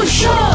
O show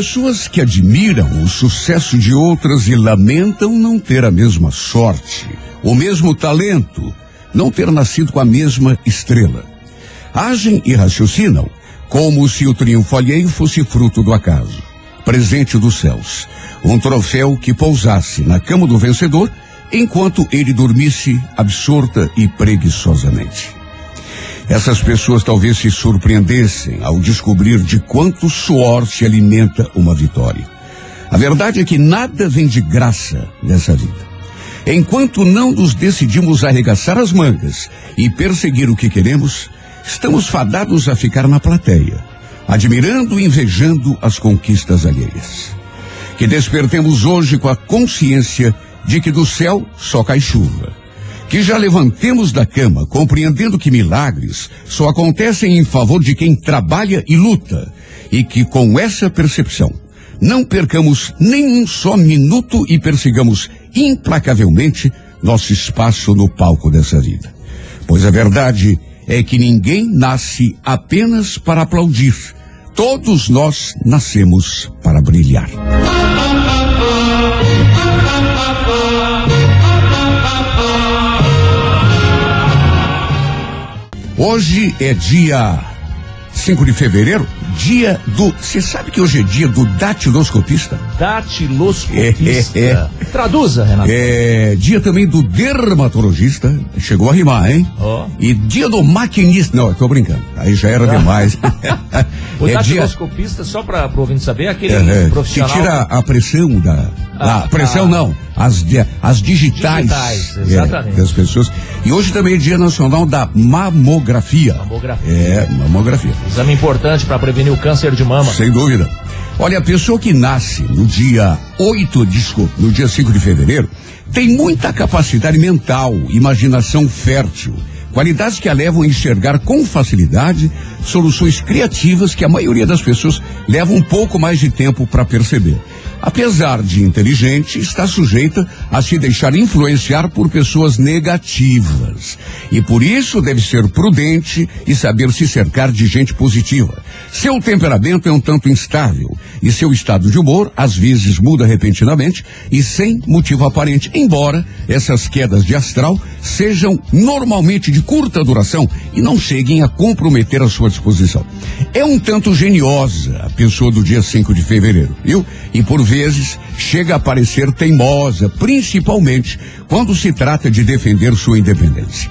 pessoas que admiram o sucesso de outras e lamentam não ter a mesma sorte, o mesmo talento, não ter nascido com a mesma estrela. Agem e raciocinam como se o triunfo alheio fosse fruto do acaso, presente dos céus, um troféu que pousasse na cama do vencedor enquanto ele dormisse absorta e preguiçosamente. Essas pessoas talvez se surpreendessem ao descobrir de quanto suor se alimenta uma vitória. A verdade é que nada vem de graça nessa vida. Enquanto não nos decidimos arregaçar as mangas e perseguir o que queremos, estamos fadados a ficar na plateia, admirando e invejando as conquistas alheias. Que despertemos hoje com a consciência de que do céu só cai chuva que já levantemos da cama compreendendo que milagres só acontecem em favor de quem trabalha e luta, e que com essa percepção não percamos nem um só minuto e persigamos implacavelmente nosso espaço no palco dessa vida. Pois a verdade é que ninguém nasce apenas para aplaudir. Todos nós nascemos para brilhar. Hoje é dia 5 de fevereiro, dia do. Você sabe que hoje é dia do datiloscopista? Datiloscopista. É, é, Traduza, Renato. É dia também do dermatologista. Chegou a rimar, hein? Ó. E dia do maquinista. Não, eu tô brincando. Aí já era demais. O é dia. datiloscopista, só para o ouvinte saber, é aquele é, é, que profissional. tira a pressão da. Ah, a pressão tá. não, as, as digitais, Digitais, é, exatamente. das pessoas. E hoje também é dia nacional da mamografia. Mamografia. É, mamografia. Exame importante para prevenir o câncer de mama. Sem dúvida. Olha, a pessoa que nasce no dia 8, desculpa, no dia 5 de fevereiro, tem muita capacidade mental, imaginação fértil, qualidades que a levam a enxergar com facilidade soluções criativas que a maioria das pessoas leva um pouco mais de tempo para perceber. Apesar de inteligente, está sujeita a se deixar influenciar por pessoas negativas. E por isso deve ser prudente e saber se cercar de gente positiva. Seu temperamento é um tanto instável e seu estado de humor às vezes muda repentinamente e sem motivo aparente, embora essas quedas de astral sejam normalmente de curta duração e não cheguem a comprometer a sua disposição. É um tanto geniosa a pessoa do dia 5 de fevereiro, viu? E por vezes chega a parecer teimosa, principalmente quando se trata de defender sua independência.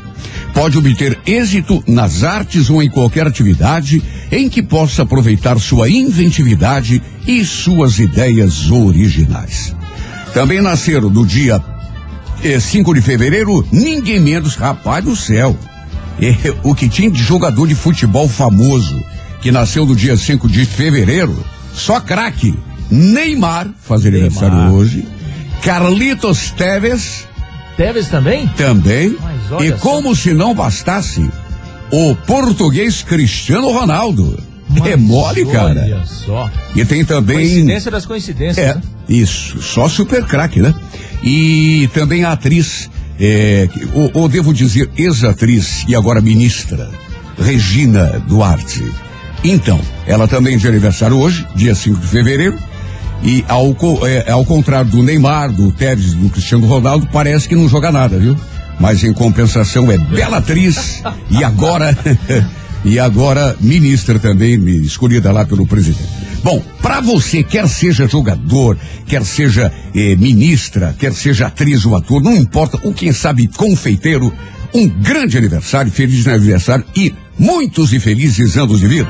Pode obter êxito nas artes ou em qualquer atividade em que possa aproveitar sua inventividade e suas ideias originais. Também nasceram no dia eh, 5 de fevereiro, ninguém menos, rapaz do céu. Eh, o que tinha de jogador de futebol famoso, que nasceu no dia 5 de fevereiro, só craque. Neymar, faz aniversário hoje. Carlitos Teves, Teves também? também. E só. como se não bastasse, o português Cristiano Ronaldo. é Mas mole, cara. Olha só. E tem também. Coincidência das coincidências. É, né? isso, só super craque, né? E também a atriz, é, ou, ou devo dizer ex-atriz e agora ministra, Regina Duarte. Então, ela também de aniversário hoje, dia 5 de fevereiro, e ao, é, ao contrário do Neymar, do Tevez, do Cristiano Ronaldo, parece que não joga nada, viu? Mas em compensação é bela atriz e agora e agora ministra também, escolhida lá pelo presidente. Bom, para você, quer seja jogador, quer seja eh, ministra, quer seja atriz ou ator, não importa, ou quem sabe confeiteiro, um grande aniversário, feliz aniversário e muitos e felizes anos de vida.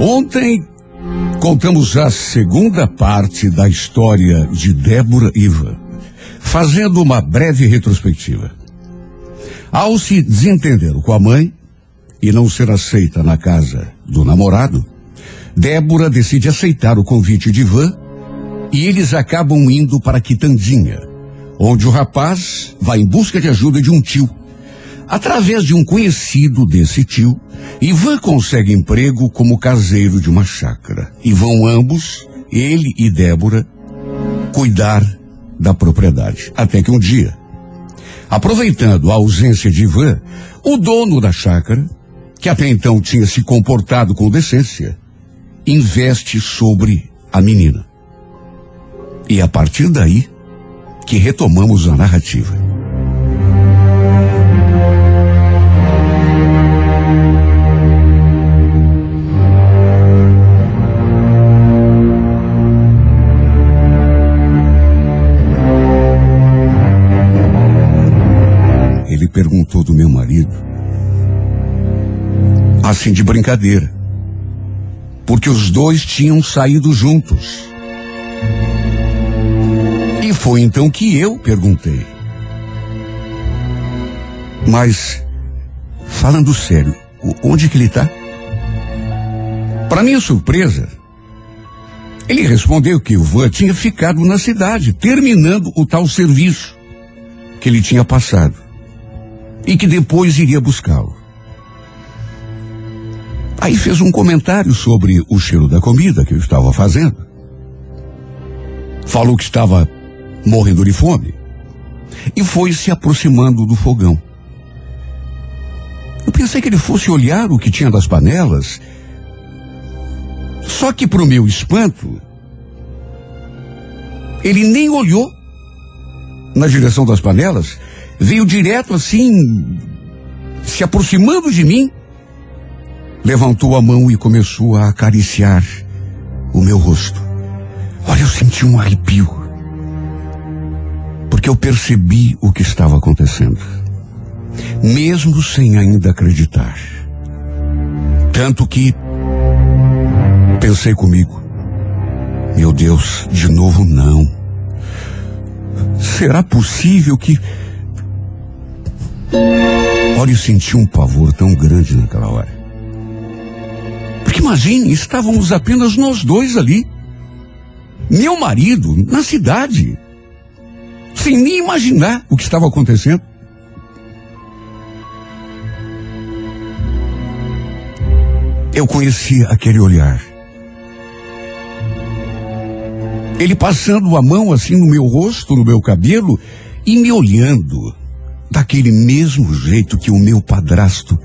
Ontem contamos a segunda parte da história de Débora Iva, fazendo uma breve retrospectiva. Ao se desentender com a mãe e não ser aceita na casa do namorado, Débora decide aceitar o convite de Ivan e eles acabam indo para Quitandinha, onde o rapaz vai em busca de ajuda de um tio. Através de um conhecido desse tio, Ivan consegue emprego como caseiro de uma chácara. E vão ambos, ele e Débora, cuidar da propriedade. Até que um dia, aproveitando a ausência de Ivan, o dono da chácara, que até então tinha se comportado com decência, investe sobre a menina. E a partir daí que retomamos a narrativa. Perguntou do meu marido, assim de brincadeira, porque os dois tinham saído juntos. E foi então que eu perguntei. Mas, falando sério, onde que ele está? Para minha surpresa, ele respondeu que o Van tinha ficado na cidade, terminando o tal serviço que ele tinha passado. E que depois iria buscá-lo. Aí fez um comentário sobre o cheiro da comida que eu estava fazendo. Falou que estava morrendo de fome. E foi se aproximando do fogão. Eu pensei que ele fosse olhar o que tinha das panelas. Só que, para o meu espanto, ele nem olhou na direção das panelas, veio direto assim, se aproximando de mim, levantou a mão e começou a acariciar o meu rosto. Olha, eu senti um arrepio, porque eu percebi o que estava acontecendo, mesmo sem ainda acreditar. Tanto que pensei comigo, meu Deus, de novo não. Será possível que. Olha, eu senti um pavor tão grande naquela hora. Porque imagine, estávamos apenas nós dois ali. Meu marido, na cidade. Sem nem imaginar o que estava acontecendo. Eu conhecia aquele olhar. Ele passando a mão assim no meu rosto, no meu cabelo e me olhando daquele mesmo jeito que o meu padrasto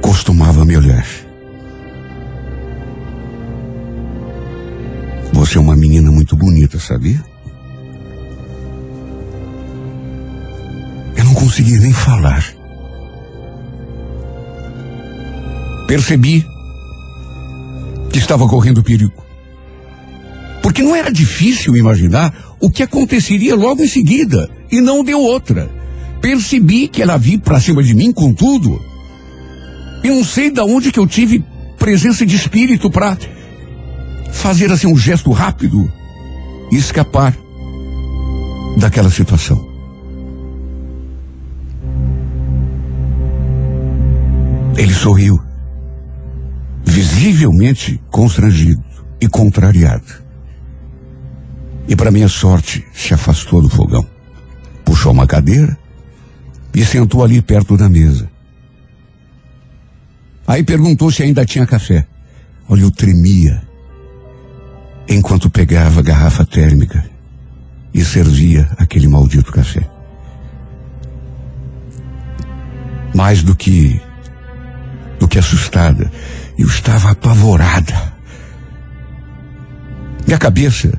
costumava me olhar. Você é uma menina muito bonita, sabia? Eu não conseguia nem falar. Percebi que estava correndo perigo. Porque não era difícil imaginar o que aconteceria logo em seguida, e não deu outra. Percebi que ela vinha para cima de mim com tudo. E não sei de onde que eu tive presença de espírito para fazer assim um gesto rápido e escapar daquela situação. Ele sorriu, visivelmente constrangido e contrariado. E para minha sorte, se afastou do fogão. Puxou uma cadeira e sentou ali perto da mesa. Aí perguntou se ainda tinha café. Olha, eu tremia enquanto pegava a garrafa térmica e servia aquele maldito café. Mais do que do que assustada, Eu estava apavorada. Minha cabeça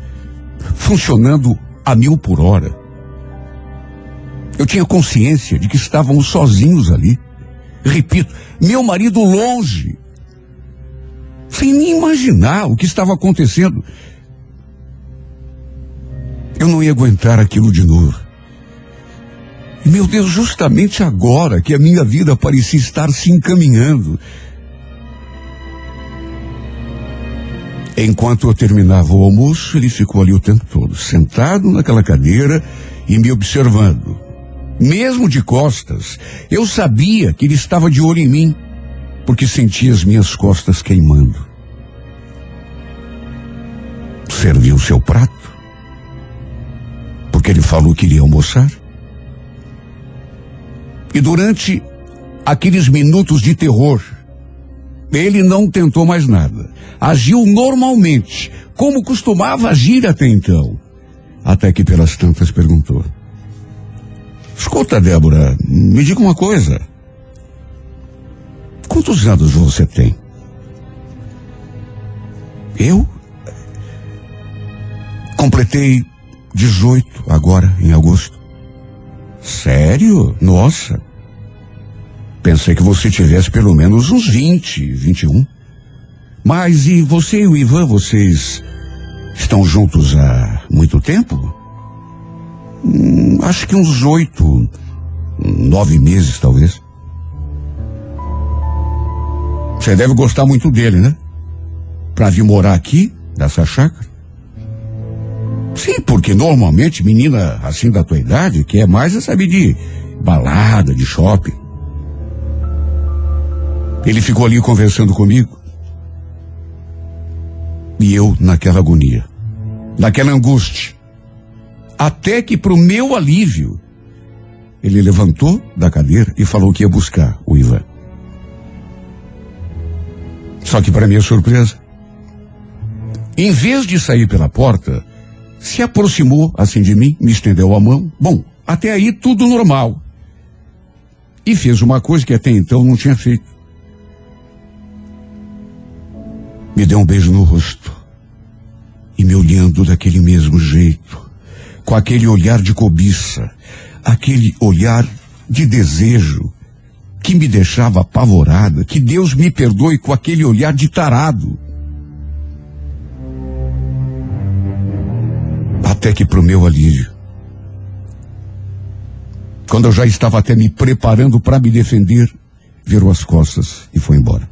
funcionando a mil por hora. Eu tinha consciência de que estávamos sozinhos ali. Repito, meu marido longe. Sem nem imaginar o que estava acontecendo. Eu não ia aguentar aquilo de novo. Meu Deus, justamente agora que a minha vida parecia estar se encaminhando. Enquanto eu terminava o almoço, ele ficou ali o tempo todo, sentado naquela cadeira e me observando. Mesmo de costas, eu sabia que ele estava de olho em mim, porque sentia as minhas costas queimando. Serviu seu prato, porque ele falou que iria almoçar. E durante aqueles minutos de terror, ele não tentou mais nada. Agiu normalmente, como costumava agir até então. Até que pelas tantas perguntou: Escuta, Débora, me diga uma coisa. Quantos anos você tem? Eu? Completei 18 agora, em agosto. Sério? Nossa. Pensei que você tivesse pelo menos uns 20, 21. Mas e você e o Ivan, vocês estão juntos há muito tempo? Hum, acho que uns oito, nove meses, talvez. Você deve gostar muito dele, né? Pra vir morar aqui, nessa chácara. Sim, porque normalmente menina assim da tua idade quer mais é saber de balada, de shopping. Ele ficou ali conversando comigo. E eu naquela agonia, naquela angústia. Até que pro meu alívio, ele levantou da cadeira e falou que ia buscar o Ivan. Só que para minha surpresa, em vez de sair pela porta, se aproximou assim de mim, me estendeu a mão. Bom, até aí tudo normal. E fez uma coisa que até então não tinha feito. Me deu um beijo no rosto. E me olhando daquele mesmo jeito, com aquele olhar de cobiça, aquele olhar de desejo que me deixava apavorada, que Deus me perdoe com aquele olhar de tarado. Até que pro meu alívio, quando eu já estava até me preparando para me defender, virou as costas e foi embora.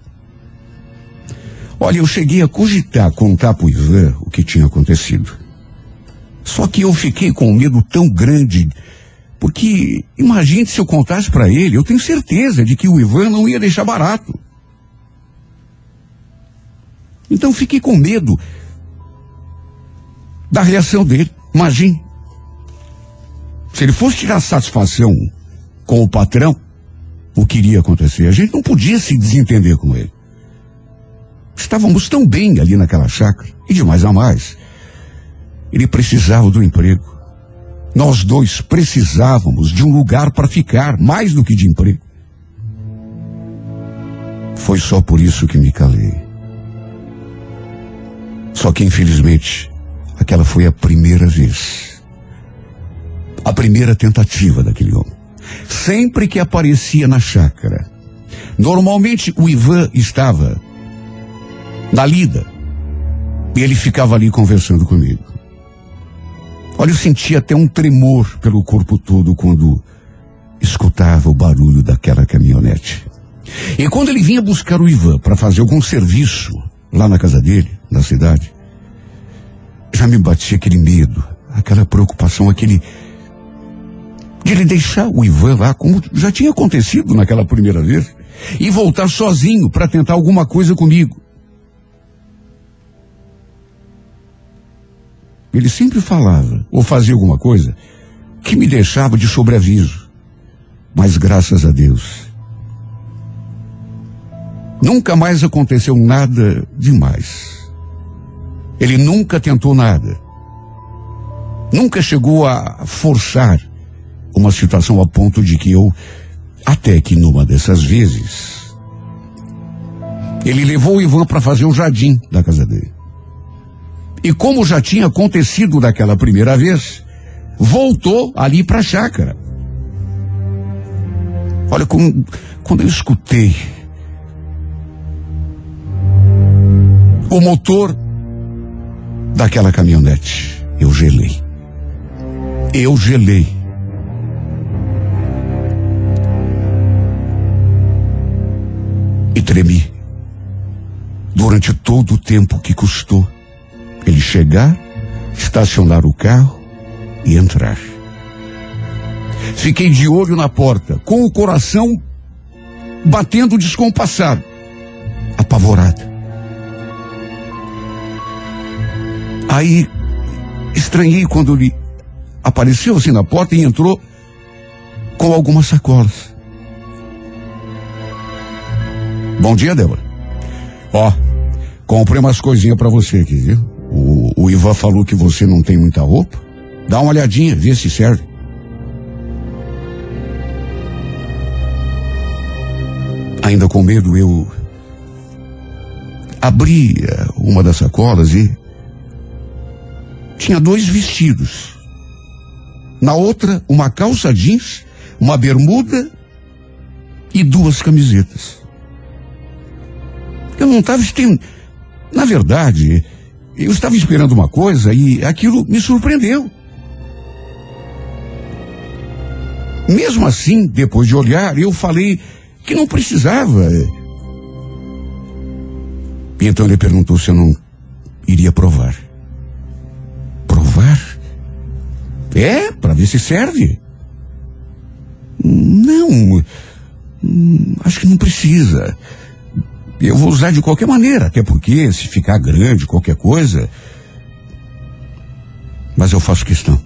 Olha, eu cheguei a cogitar contar pro Ivan o que tinha acontecido. Só que eu fiquei com um medo tão grande, porque imagine se eu contasse para ele, eu tenho certeza de que o Ivan não ia deixar barato. Então fiquei com medo da reação dele. Imagine. Se ele fosse tirar satisfação com o patrão, o que iria acontecer? A gente não podia se desentender com ele. Estávamos tão bem ali naquela chácara, e de mais a mais. Ele precisava do emprego. Nós dois precisávamos de um lugar para ficar, mais do que de emprego. Foi só por isso que me calei. Só que, infelizmente, aquela foi a primeira vez. A primeira tentativa daquele homem. Sempre que aparecia na chácara, normalmente o Ivan estava na lida e ele ficava ali conversando comigo. Olha, eu sentia até um tremor pelo corpo todo quando escutava o barulho daquela caminhonete. E quando ele vinha buscar o Ivan para fazer algum serviço lá na casa dele, na cidade, já me batia aquele medo, aquela preocupação, aquele. de ele deixar o Ivan lá, como já tinha acontecido naquela primeira vez, e voltar sozinho para tentar alguma coisa comigo. Ele sempre falava ou fazia alguma coisa que me deixava de sobreaviso. Mas graças a Deus, nunca mais aconteceu nada demais. Ele nunca tentou nada. Nunca chegou a forçar uma situação a ponto de que eu, até que numa dessas vezes, Ele levou o Ivan para fazer o jardim da casa dele. E como já tinha acontecido daquela primeira vez, voltou ali para a chácara. Olha, quando, quando eu escutei o motor daquela caminhonete, eu gelei. Eu gelei. E tremi. Durante todo o tempo que custou ele chegar, estacionar o carro e entrar. Fiquei de olho na porta, com o coração batendo descompassado, apavorado. Aí estranhei quando ele apareceu assim na porta e entrou com algumas sacolas. Bom dia, Débora. Ó, comprei umas coisinhas para você aqui, viu? O, o Ivan falou que você não tem muita roupa. Dá uma olhadinha, vê se serve. Ainda com medo, eu abri eh, uma das sacolas e tinha dois vestidos. Na outra, uma calça jeans, uma bermuda e duas camisetas. Eu não estava esperando. Na verdade, eu estava esperando uma coisa e aquilo me surpreendeu. Mesmo assim, depois de olhar, eu falei que não precisava. E então ele perguntou se eu não iria provar. Provar? É, para ver se serve. Não, hum, acho que não precisa. Eu vou usar de qualquer maneira, até porque se ficar grande, qualquer coisa. Mas eu faço questão.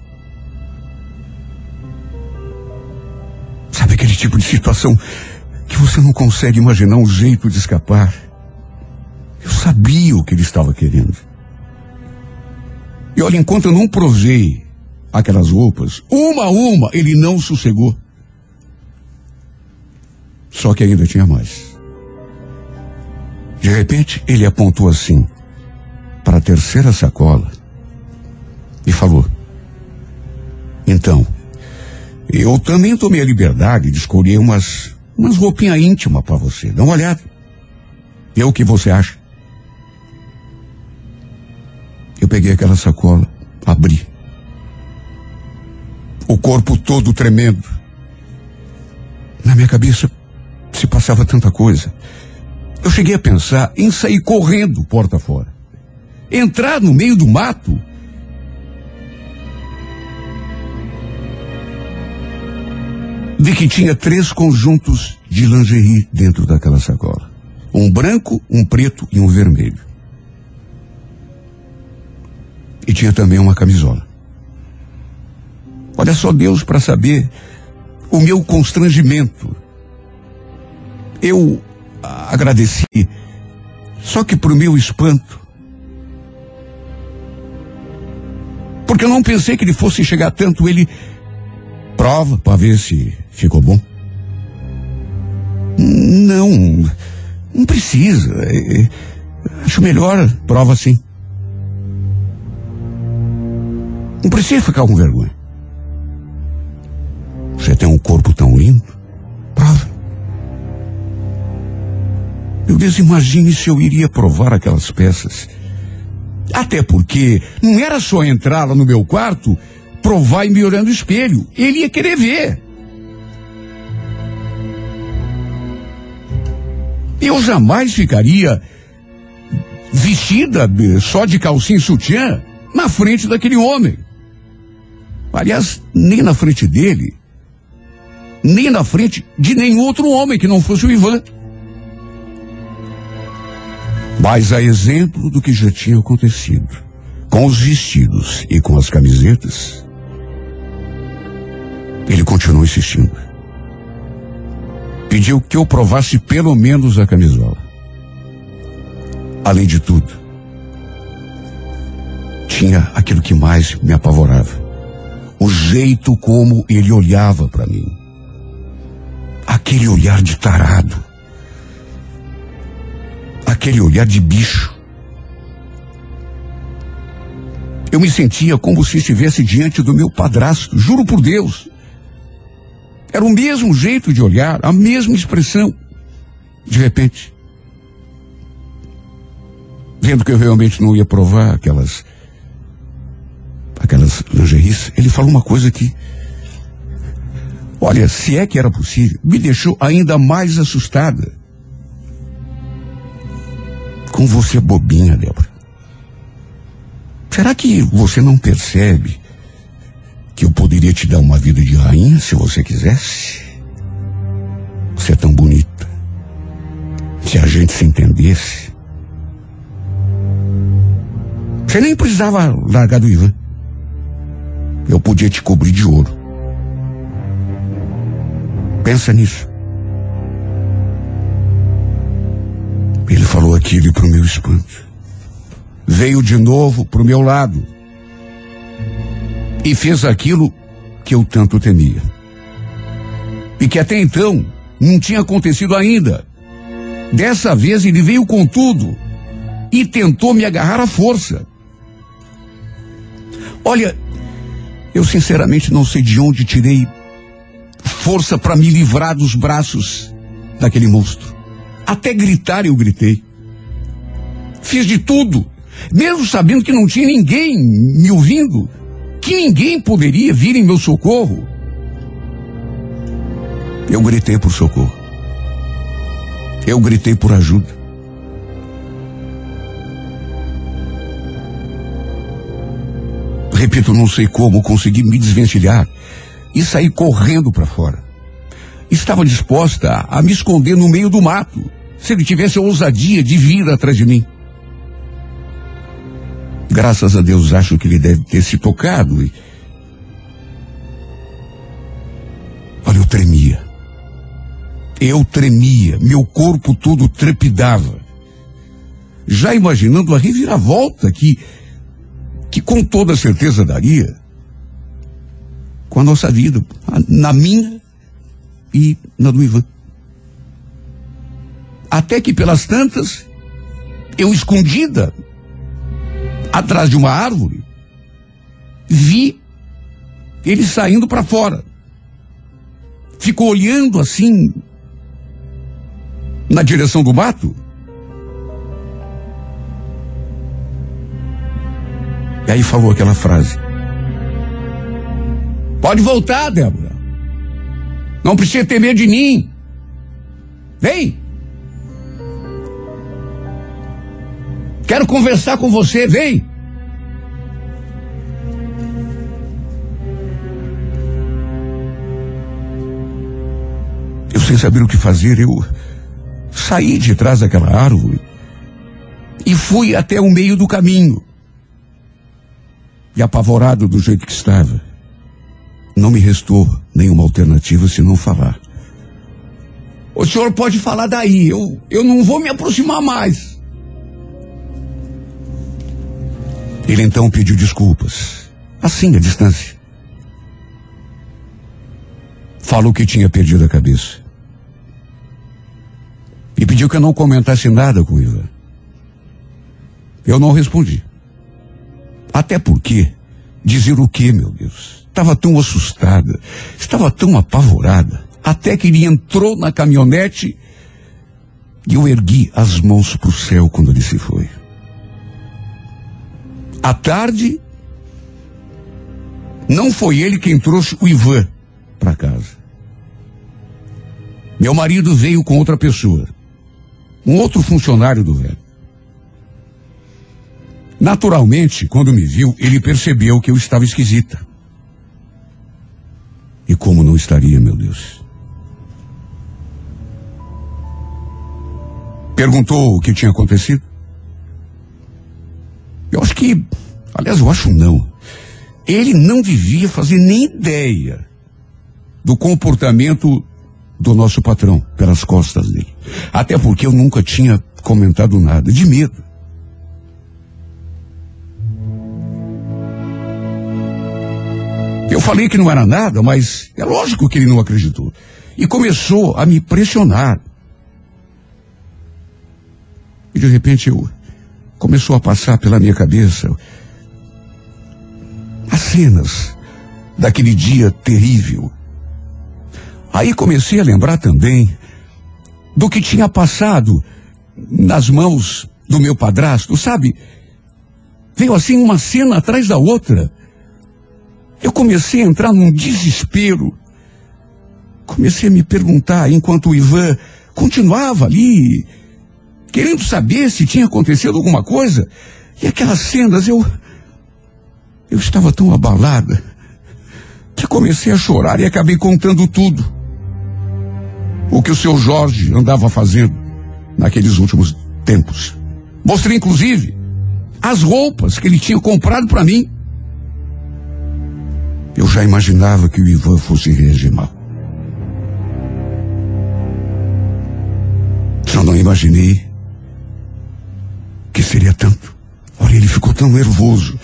Sabe aquele tipo de situação que você não consegue imaginar um jeito de escapar? Eu sabia o que ele estava querendo. E olha, enquanto eu não provei aquelas roupas, uma a uma, ele não sossegou. Só que ainda tinha mais. De repente, ele apontou assim para a terceira sacola e falou: Então, eu também tomei a liberdade de escolher umas, umas roupinhas íntimas para você. Dá uma olhada. E o que você acha? Eu peguei aquela sacola, abri. O corpo todo tremendo. Na minha cabeça se passava tanta coisa. Eu cheguei a pensar em sair correndo porta fora. Entrar no meio do mato. Vi que tinha três conjuntos de lingerie dentro daquela sacola. Um branco, um preto e um vermelho. E tinha também uma camisola. Olha só Deus para saber o meu constrangimento. Eu agradeci. Só que para o meu espanto, porque eu não pensei que ele fosse chegar tanto, ele prova para ver se ficou bom. Não, não precisa. É, é, acho melhor prova assim. Não precisa ficar com vergonha. Você tem um corpo tão lindo. Prova. Meu Deus, imagine se eu iria provar aquelas peças. Até porque não era só entrar lá no meu quarto, provar e me olhando no espelho. Ele ia querer ver. Eu jamais ficaria vestida só de calcinha e sutiã na frente daquele homem. Aliás, nem na frente dele, nem na frente de nenhum outro homem que não fosse o Ivan. Mas a exemplo do que já tinha acontecido, com os vestidos e com as camisetas, ele continuou insistindo. Pediu que eu provasse pelo menos a camisola. Além de tudo, tinha aquilo que mais me apavorava. O jeito como ele olhava para mim. Aquele olhar de tarado aquele olhar de bicho. Eu me sentia como se estivesse diante do meu padrasto, juro por Deus. Era o mesmo jeito de olhar, a mesma expressão. De repente, vendo que eu realmente não ia provar aquelas aquelas lingeries, ele falou uma coisa que olha, se é que era possível, me deixou ainda mais assustada. Com você bobinha, Débora. Será que você não percebe que eu poderia te dar uma vida de rainha se você quisesse? Você é tão bonita. Se a gente se entendesse. Você nem precisava largar do Ivan. Eu podia te cobrir de ouro. Pensa nisso. Falou aquilo para o meu espanto. Veio de novo para o meu lado e fez aquilo que eu tanto temia. E que até então não tinha acontecido ainda. Dessa vez ele veio com tudo e tentou me agarrar à força. Olha, eu sinceramente não sei de onde tirei força para me livrar dos braços daquele monstro. Até gritar eu gritei. Fiz de tudo, mesmo sabendo que não tinha ninguém me ouvindo, que ninguém poderia vir em meu socorro. Eu gritei por socorro. Eu gritei por ajuda. Repito, não sei como consegui me desvencilhar e sair correndo para fora. Estava disposta a me esconder no meio do mato, se ele tivesse a ousadia de vir atrás de mim. Graças a Deus acho que ele deve ter se tocado e. Olha, eu tremia. Eu tremia, meu corpo todo trepidava. Já imaginando a reviravolta que, que com toda certeza daria com a nossa vida, na minha e na do Ivan. Até que pelas tantas, eu escondida atrás de uma árvore, vi ele saindo para fora. Ficou olhando assim na direção do mato. E aí falou aquela frase. Pode voltar, Débora. Não precisa ter medo de mim. Vem. Quero conversar com você, vem. Eu sem saber o que fazer, eu saí de trás daquela árvore e fui até o meio do caminho. E apavorado do jeito que estava, não me restou nenhuma alternativa senão falar. O senhor pode falar daí, eu, eu não vou me aproximar mais. Ele então pediu desculpas, assim, à distância. Falou que tinha perdido a cabeça. E pediu que eu não comentasse nada com o Ivan. Eu não respondi. Até porque, dizer o que, meu Deus? Estava tão assustada, estava tão apavorada, até que ele entrou na caminhonete e eu ergui as mãos para o céu quando ele se foi. À tarde, não foi ele quem trouxe o Ivan para casa. Meu marido veio com outra pessoa, um outro funcionário do velho. Naturalmente, quando me viu, ele percebeu que eu estava esquisita. E como não estaria, meu Deus? Perguntou o que tinha acontecido? Eu acho que, aliás, eu acho não. Ele não devia fazer nem ideia do comportamento do nosso patrão pelas costas dele. Até porque eu nunca tinha comentado nada, de medo. Eu falei que não era nada, mas é lógico que ele não acreditou. E começou a me pressionar. E de repente eu começou a passar pela minha cabeça as cenas daquele dia terrível. Aí comecei a lembrar também do que tinha passado nas mãos do meu padrasto, sabe? Veio assim uma cena atrás da outra. Eu comecei a entrar num desespero. Comecei a me perguntar enquanto o Ivan continuava ali, querendo saber se tinha acontecido alguma coisa. E aquelas cenas, eu. Eu estava tão abalada que comecei a chorar e acabei contando tudo. O que o seu Jorge andava fazendo naqueles últimos tempos. Mostrei, inclusive, as roupas que ele tinha comprado para mim. Eu já imaginava que o Ivan fosse reagir mal. Só não imaginei que seria tanto. Olha, ele ficou tão nervoso.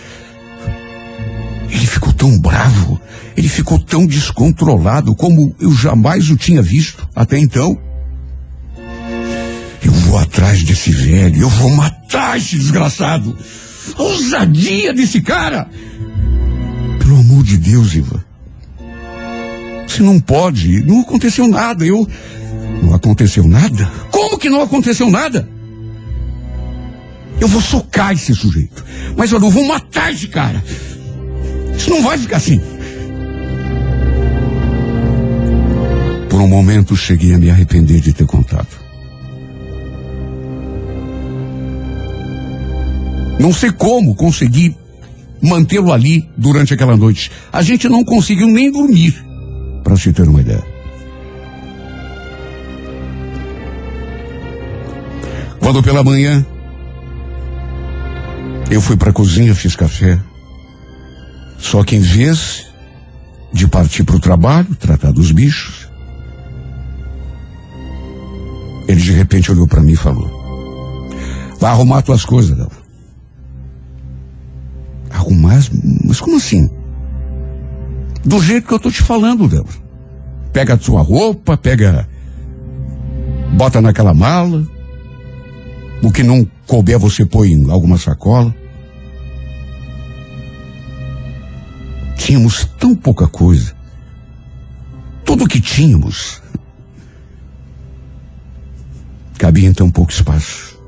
Ele ficou tão bravo. Ele ficou tão descontrolado como eu jamais o tinha visto até então. Eu vou atrás desse velho, eu vou matar esse desgraçado. A ousadia desse cara. Pelo amor de Deus, Ivan. Você não pode, não aconteceu nada. Eu. Não aconteceu nada? Como que não aconteceu nada? Eu vou socar esse sujeito. Mas eu não vou matar esse cara. Isso não vai ficar assim. Por um momento cheguei a me arrepender de ter contado. Não sei como consegui mantê-lo ali durante aquela noite. A gente não conseguiu nem dormir, para se ter uma ideia. Quando pela manhã eu fui para a cozinha, fiz café. Só que em vez de partir para o trabalho, tratar dos bichos, ele de repente olhou para mim e falou: Vai arrumar tuas coisas, Débora. Arrumar? Mas como assim? Do jeito que eu tô te falando, Débora. Pega a sua roupa, pega. Bota naquela mala. O que não couber você põe em alguma sacola. Tínhamos tão pouca coisa. Tudo que tínhamos cabia em tão pouco espaço.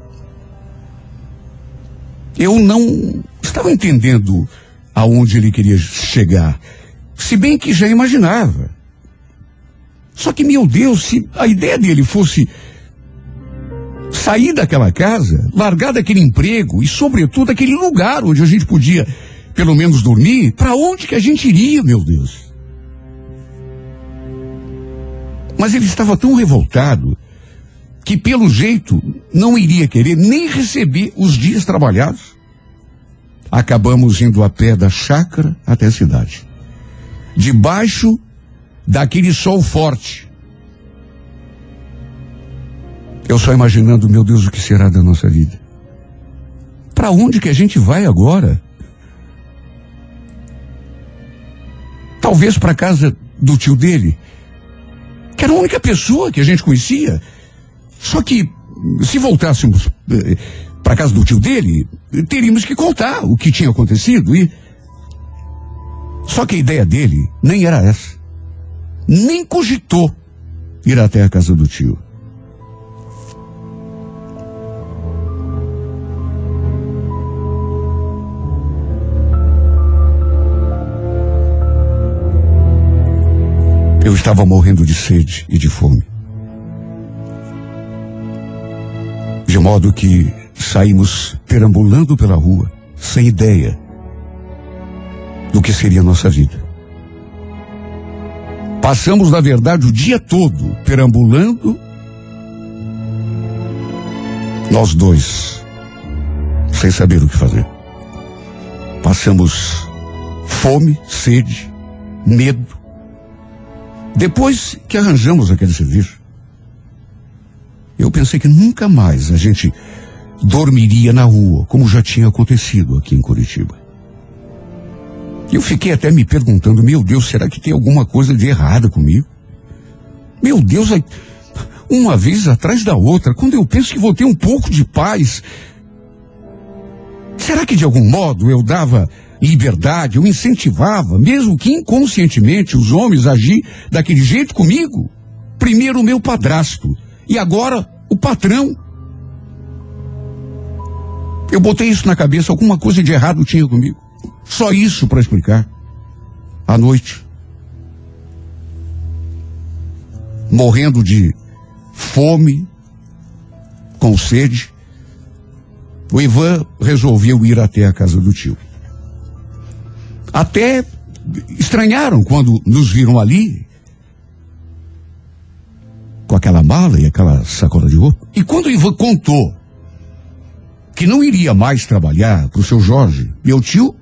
Eu não estava entendendo aonde ele queria chegar, se bem que já imaginava. Só que, meu Deus, se a ideia dele fosse sair daquela casa, largar daquele emprego e, sobretudo, aquele lugar onde a gente podia, pelo menos, dormir, para onde que a gente iria, meu Deus? Mas ele estava tão revoltado que, pelo jeito, não iria querer nem receber os dias trabalhados. Acabamos indo a pé da chácara até a cidade. Debaixo daquele sol forte. Eu só imaginando, meu Deus, o que será da nossa vida? Para onde que a gente vai agora? Talvez para casa do tio dele, que era a única pessoa que a gente conhecia. Só que se voltássemos eh, para casa do tio dele, teríamos que contar o que tinha acontecido e só que a ideia dele nem era essa. Nem cogitou ir até a casa do tio. Eu estava morrendo de sede e de fome. De modo que saímos perambulando pela rua, sem ideia do que seria a nossa vida. Passamos, na verdade, o dia todo perambulando, nós dois, sem saber o que fazer. Passamos fome, sede, medo. Depois que arranjamos aquele serviço, eu pensei que nunca mais a gente dormiria na rua, como já tinha acontecido aqui em Curitiba. Eu fiquei até me perguntando, meu Deus, será que tem alguma coisa de errada comigo? Meu Deus, uma vez atrás da outra, quando eu penso que vou ter um pouco de paz. Será que de algum modo eu dava liberdade, eu incentivava, mesmo que inconscientemente, os homens a agir daquele jeito comigo? Primeiro o meu padrasto e agora o patrão. Eu botei isso na cabeça, alguma coisa de errado tinha comigo. Só isso para explicar. À noite, morrendo de fome, com sede, o Ivan resolveu ir até a casa do tio. Até estranharam quando nos viram ali, com aquela mala e aquela sacola de roupa. E quando o Ivan contou que não iria mais trabalhar para o seu Jorge, meu tio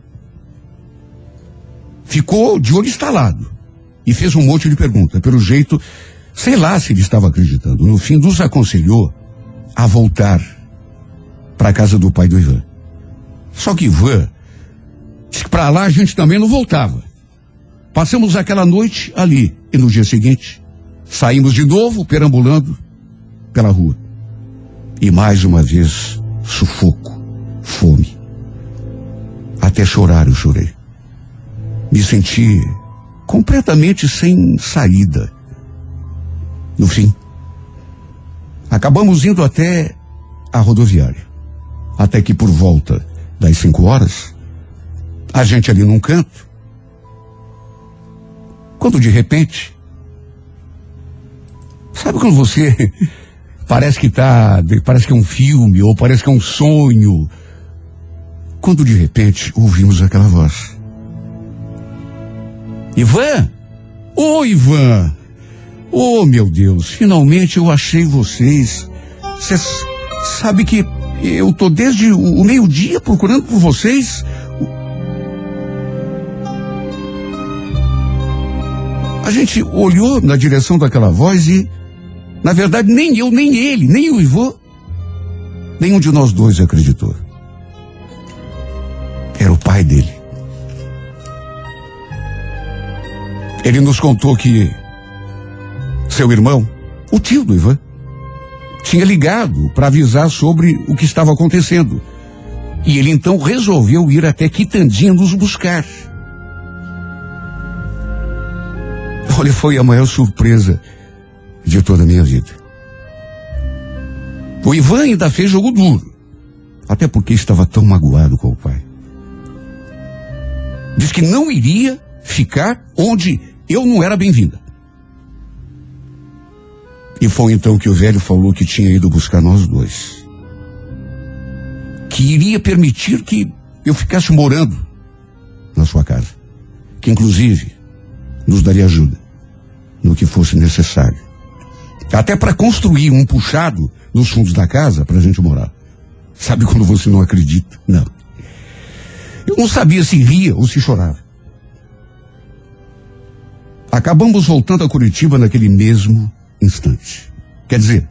ficou de olho instalado e fez um monte de perguntas. Pelo jeito, sei lá se ele estava acreditando. No fim, nos aconselhou a voltar para a casa do pai do Ivan. Só que Ivan disse que para lá a gente também não voltava. Passamos aquela noite ali e no dia seguinte saímos de novo perambulando pela rua. E mais uma vez sufoco, fome. Até chorar eu chorei. Me senti completamente sem saída. No fim, acabamos indo até a rodoviária. Até que por volta das cinco horas, a gente ali num canto, quando de repente, sabe quando você parece que tá, parece que é um filme ou parece que é um sonho, quando de repente ouvimos aquela voz. Ivan? Ô oh, Ivan! Oh meu Deus, finalmente eu achei vocês. Você sabe que eu tô desde o, meio-dia procurando por vocês. A gente olhou na direção daquela voz e, na verdade, nem eu, nem ele, nem o Ivan, nenhum de nós dois acreditou. Era o pai dele. Ele nos contou que seu irmão, o tio do Ivan, tinha ligado para avisar sobre o que estava acontecendo. E ele então resolveu ir até Quitandinha nos buscar. Olha, foi a maior surpresa de toda a minha vida. O Ivan ainda fez jogo duro, até porque estava tão magoado com o pai. Diz que não iria ficar onde eu não era bem-vinda. E foi então que o velho falou que tinha ido buscar nós dois. Que iria permitir que eu ficasse morando na sua casa. Que inclusive nos daria ajuda no que fosse necessário. Até para construir um puxado nos fundos da casa para a gente morar. Sabe quando você não acredita? Não. Eu não sabia se ria ou se chorava. Acabamos voltando a Curitiba naquele mesmo instante. Quer dizer,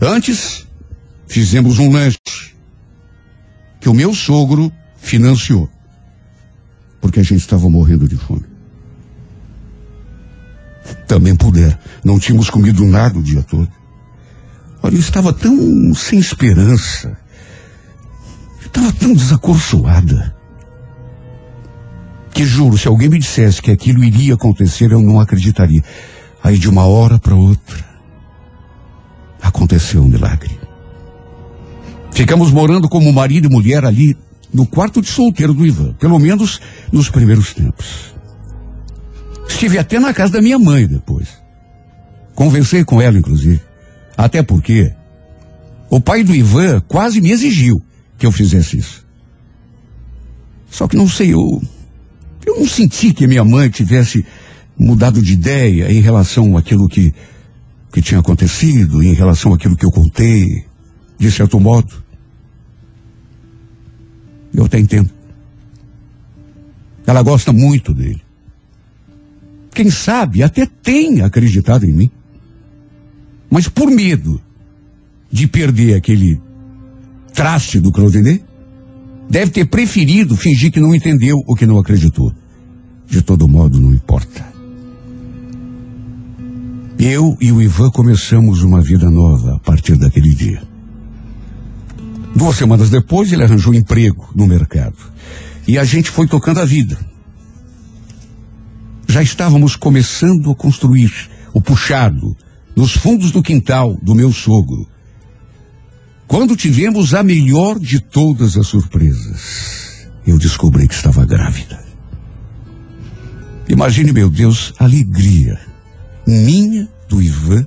antes fizemos um lanche que o meu sogro financiou, porque a gente estava morrendo de fome. Também puder, não tínhamos comido nada o dia todo. Olha, eu estava tão sem esperança, estava tão desacorçoada que juro, se alguém me dissesse que aquilo iria acontecer, eu não acreditaria. Aí de uma hora para outra, aconteceu um milagre. Ficamos morando como marido e mulher ali no quarto de solteiro do Ivan, pelo menos nos primeiros tempos. Estive até na casa da minha mãe depois. Conversei com ela, inclusive. Até porque o pai do Ivan quase me exigiu que eu fizesse isso. Só que não sei, eu eu não senti que minha mãe tivesse mudado de ideia em relação àquilo que, que tinha acontecido, em relação àquilo que eu contei, de certo modo. Eu até entendo. Ela gosta muito dele. Quem sabe até tem acreditado em mim. Mas por medo de perder aquele traste do Claudinei, Deve ter preferido fingir que não entendeu ou que não acreditou. De todo modo, não importa. Eu e o Ivan começamos uma vida nova a partir daquele dia. Duas semanas depois, ele arranjou emprego no mercado. E a gente foi tocando a vida. Já estávamos começando a construir o puxado nos fundos do quintal do meu sogro. Quando tivemos a melhor de todas as surpresas, eu descobri que estava grávida. Imagine, meu Deus, a alegria minha, do Ivan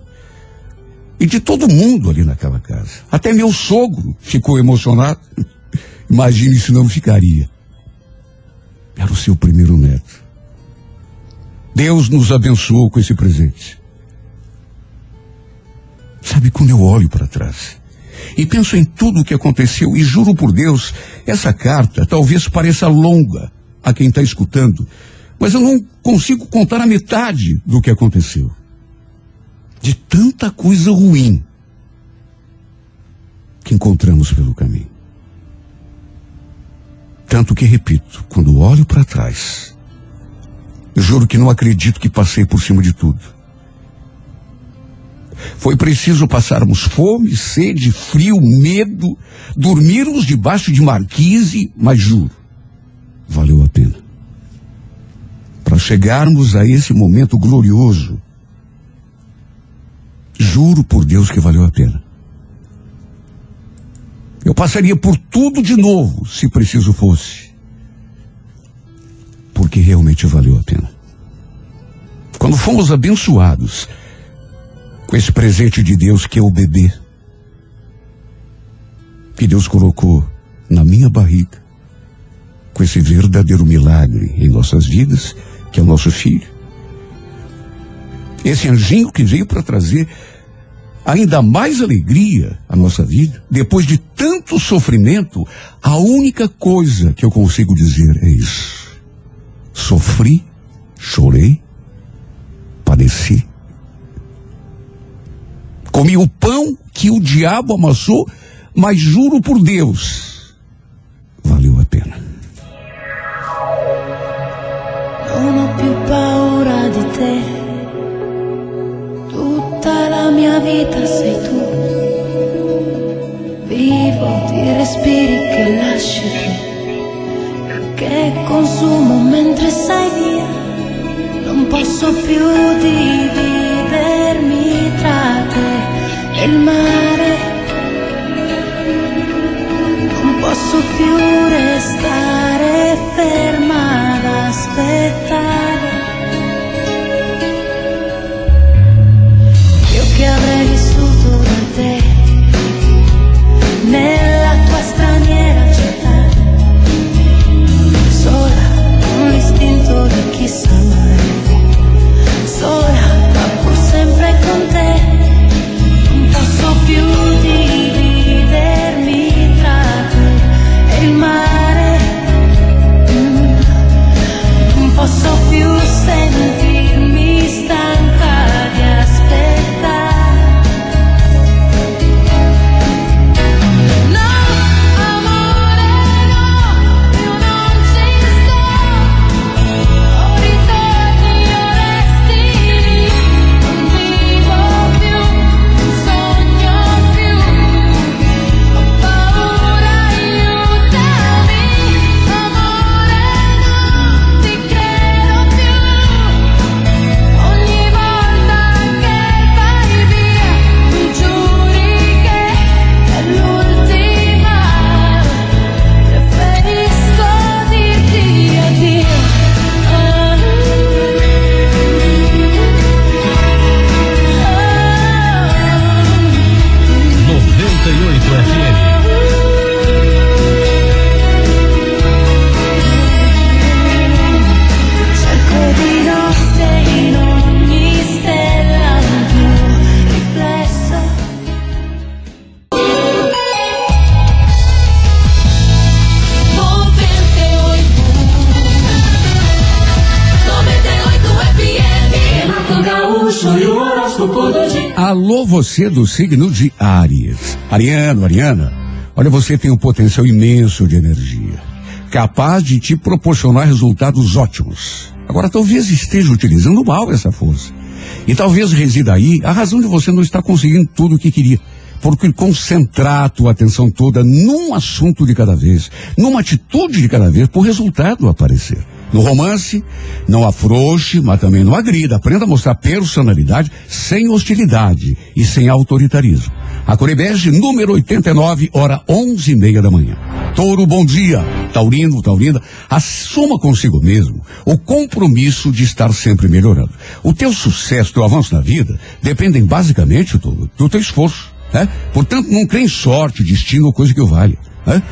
e de todo mundo ali naquela casa. Até meu sogro ficou emocionado. Imagine se não ficaria. Era o seu primeiro neto. Deus nos abençoou com esse presente. Sabe quando eu olho para trás e penso em tudo o que aconteceu e juro por Deus, essa carta talvez pareça longa a quem está escutando, mas eu não consigo contar a metade do que aconteceu. De tanta coisa ruim que encontramos pelo caminho. Tanto que, repito, quando olho para trás, juro que não acredito que passei por cima de tudo. Foi preciso passarmos fome, sede, frio, medo, dormirmos debaixo de marquise, mas juro, valeu a pena. Para chegarmos a esse momento glorioso, juro por Deus que valeu a pena. Eu passaria por tudo de novo, se preciso fosse. Porque realmente valeu a pena. Quando fomos abençoados com esse presente de Deus que é o bebê, que Deus colocou na minha barriga, com esse verdadeiro milagre em nossas vidas, que é o nosso filho. Esse anjinho que veio para trazer ainda mais alegria à nossa vida, depois de tanto sofrimento, a única coisa que eu consigo dizer é isso. O pão que o diabo amassou, mas juro por Deus, valeu a pena. Non ho più paura di te, tutta la mia vita sei tu. Vivo di respiri che lasci che consumo mentre sei via. Non posso più dividermi il mare. Non posso più restare ferma ad aspettare. Alô, você do signo de Áries. Ariano, Ariana, olha, você tem um potencial imenso de energia, capaz de te proporcionar resultados ótimos. Agora, talvez esteja utilizando mal essa força. E talvez resida aí a razão de você não estar conseguindo tudo o que queria. Porque concentrar a tua atenção toda num assunto de cada vez, numa atitude de cada vez, por resultado aparecer. No romance, não afrouxe, mas também não agrida. Aprenda a mostrar personalidade sem hostilidade e sem autoritarismo. A Corebege, número 89, hora onze e meia da manhã. Touro, bom dia. Taurino, Taurina, assuma consigo mesmo o compromisso de estar sempre melhorando. O teu sucesso, teu avanço na vida, dependem basicamente do, do teu esforço. Né? Portanto, não crê em sorte, destino ou coisa que o valha. Né?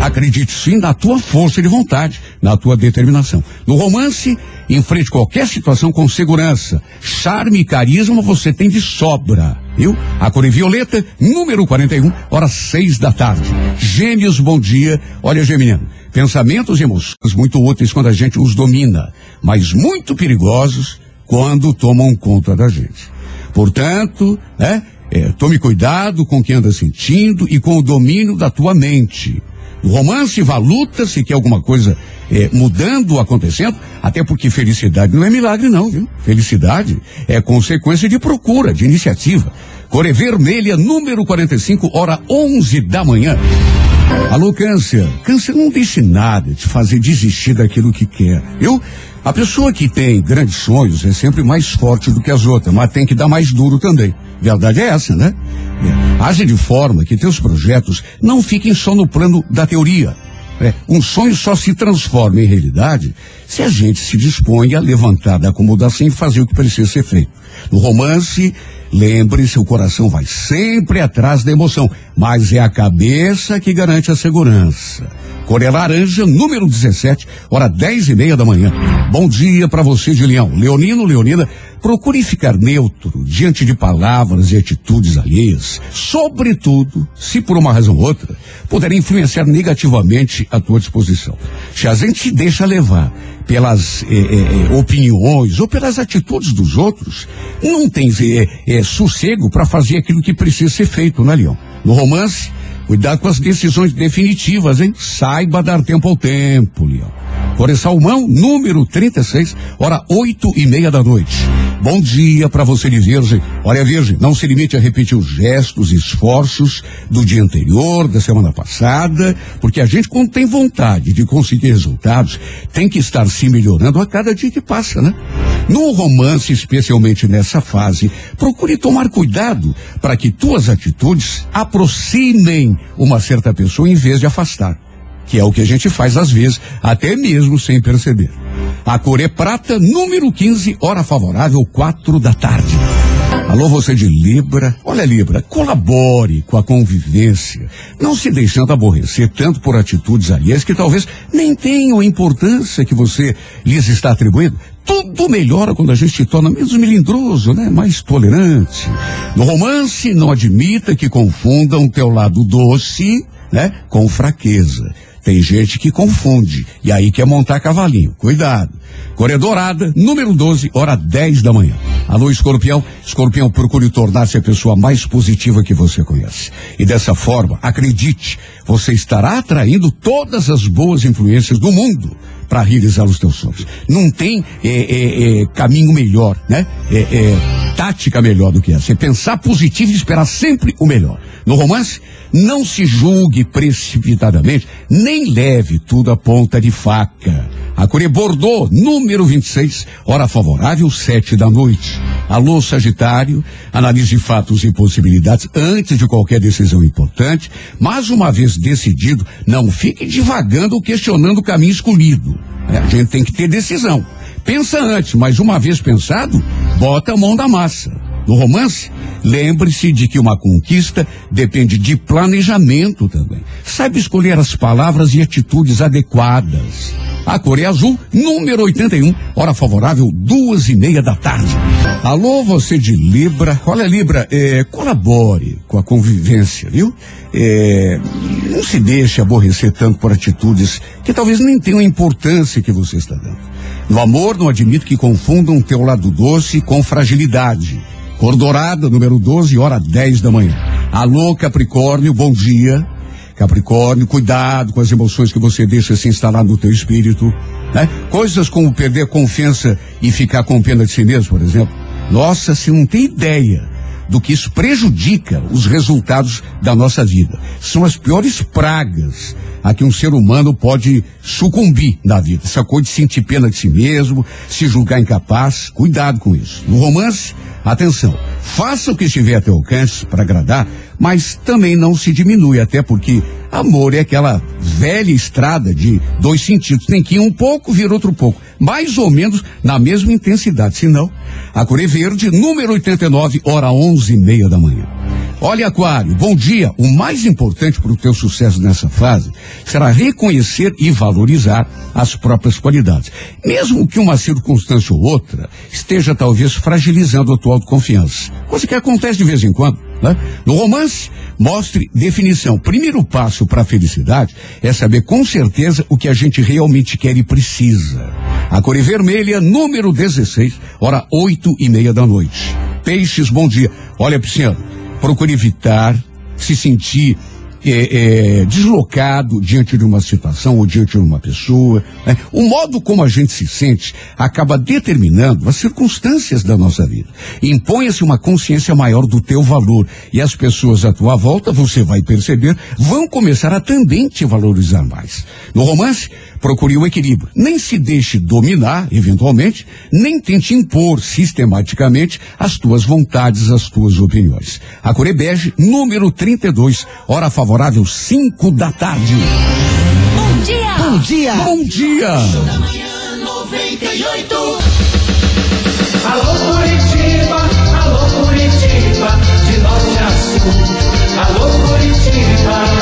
Acredite sim na tua força de vontade, na tua determinação. No romance, enfrente qualquer situação com segurança. Charme e carisma você tem de sobra. Viu? A cor é violeta, número 41, horas seis da tarde. Gêmeos, bom dia. Olha, Geminiano, pensamentos e emoções muito úteis quando a gente os domina, mas muito perigosos quando tomam conta da gente. Portanto, né? É, tome cuidado com o que anda sentindo e com o domínio da tua mente. No romance, vá luta se quer alguma coisa é, mudando, acontecendo, até porque felicidade não é milagre, não, viu? Felicidade é consequência de procura, de iniciativa. Core Vermelha, número 45, hora 11 da manhã. Alô, Câncer. Câncer não deixe nada te fazer desistir daquilo que quer, viu? A pessoa que tem grandes sonhos é sempre mais forte do que as outras, mas tem que dar mais duro também. Verdade é essa, né? É. Age de forma que teus projetos não fiquem só no plano da teoria. É, um sonho só se transforma em realidade se a gente se dispõe a levantar da acomodação e fazer o que precisa ser feito. No romance, lembre-se, o coração vai sempre atrás da emoção, mas é a cabeça que garante a segurança. Cor é laranja, número 17, hora 10 e meia da manhã. Bom dia para você de Leão. Leonino, Leonina, procure ficar neutro diante de palavras e atitudes alheias, sobretudo se por uma razão ou outra puderem influenciar negativamente a tua disposição. Se a gente se deixa levar pelas eh, eh, opiniões ou pelas atitudes dos outros, não tem eh, eh, sossego para fazer aquilo que precisa ser feito, né, Leão? No romance, Cuidado com as decisões definitivas, hein? Saiba dar tempo ao tempo, Leão. Core Salmão, número 36, hora oito e meia da noite. Bom dia para você de Virgem. Olha, Virgem, não se limite a repetir os gestos e esforços do dia anterior, da semana passada, porque a gente, quando tem vontade de conseguir resultados, tem que estar se melhorando a cada dia que passa, né? No romance, especialmente nessa fase, procure tomar cuidado para que tuas atitudes aproximem uma certa pessoa em vez de afastar. Que é o que a gente faz às vezes, até mesmo sem perceber. A cor é prata, número 15, hora favorável, quatro da tarde. Alô, você de Libra? Olha, Libra, colabore com a convivência, não se deixando aborrecer tanto por atitudes alheias que talvez nem tenham a importância que você lhes está atribuindo. Tudo melhora quando a gente se torna menos melindroso, né? Mais tolerante. No romance, não admita que confundam teu lado doce, né? Com fraqueza. Tem gente que confunde e aí quer montar cavalinho. Cuidado. Coré Dourada, número 12, hora 10 da manhã. Alô, escorpião. Escorpião, procure tornar-se a pessoa mais positiva que você conhece. E dessa forma, acredite, você estará atraindo todas as boas influências do mundo para realizar os teus sonhos. Não tem é, é, é, caminho melhor, né? É, é, tática melhor do que essa. É pensar positivo e esperar sempre o melhor. No romance, não se julgue precipitadamente, nem leve tudo a ponta de faca. A Coré Bordeaux, número 26, hora favorável, sete da noite. Alô, Sagitário, analise fatos e possibilidades antes de qualquer decisão importante, mas uma vez decidido, não fique divagando ou questionando o caminho escolhido. É, a gente tem que ter decisão. Pensa antes, mas uma vez pensado, bota a mão na massa. No romance, lembre-se de que uma conquista depende de planejamento também. Saiba escolher as palavras e atitudes adequadas. A Coreia Azul, número 81, hora favorável, duas e meia da tarde. Alô, você de Libra. Olha, Libra, é, colabore com a convivência, viu? É, não se deixe aborrecer tanto por atitudes que talvez nem tenham a importância que você está dando. No amor, não admito que confundam teu lado doce com fragilidade. Cor dourada, número 12, hora 10 da manhã. Alô, Capricórnio, bom dia. Capricórnio, cuidado com as emoções que você deixa se instalar no teu espírito, né? Coisas como perder confiança e ficar com pena de si mesmo, por exemplo. Nossa, você não tem ideia do que isso prejudica os resultados da nossa vida. São as piores pragas a que um ser humano pode sucumbir na vida. Essa coisa de sentir pena de si mesmo, se julgar incapaz. Cuidado com isso. No romance, atenção, faça o que estiver a teu alcance para agradar, mas também não se diminui, até porque amor é aquela velha estrada de dois sentidos. Tem que ir um pouco, vir outro pouco. Mais ou menos na mesma intensidade. Senão, a Coré Verde, número 89, hora onze e meia da manhã. Olha, Aquário, bom dia. O mais importante para o teu sucesso nessa fase será reconhecer e valorizar as próprias qualidades. Mesmo que uma circunstância ou outra esteja talvez fragilizando a tua autoconfiança. Coisa que acontece de vez em quando. Né? No romance, mostre definição. Primeiro passo para a felicidade é saber com certeza o que a gente realmente quer e precisa. A cor é vermelha, número 16, hora oito e meia da noite. Peixes, bom dia. Olha, Pisciano, procure evitar se sentir é, é, deslocado diante de uma situação ou diante de uma pessoa. né? O modo como a gente se sente acaba determinando as circunstâncias da nossa vida. Imponha-se uma consciência maior do teu valor e as pessoas à tua volta, você vai perceber, vão começar a também te valorizar mais. No romance, procure o equilíbrio. Nem se deixe dominar, eventualmente, nem tente impor sistematicamente as tuas vontades, as tuas opiniões. A Corebege, número 32, hora favorável, 5 da tarde. Bom dia! Bom dia! Bom dia! Da manhã 98. Alô Curitiba, alô Curitiba, de norte a sul. Alô Curitiba,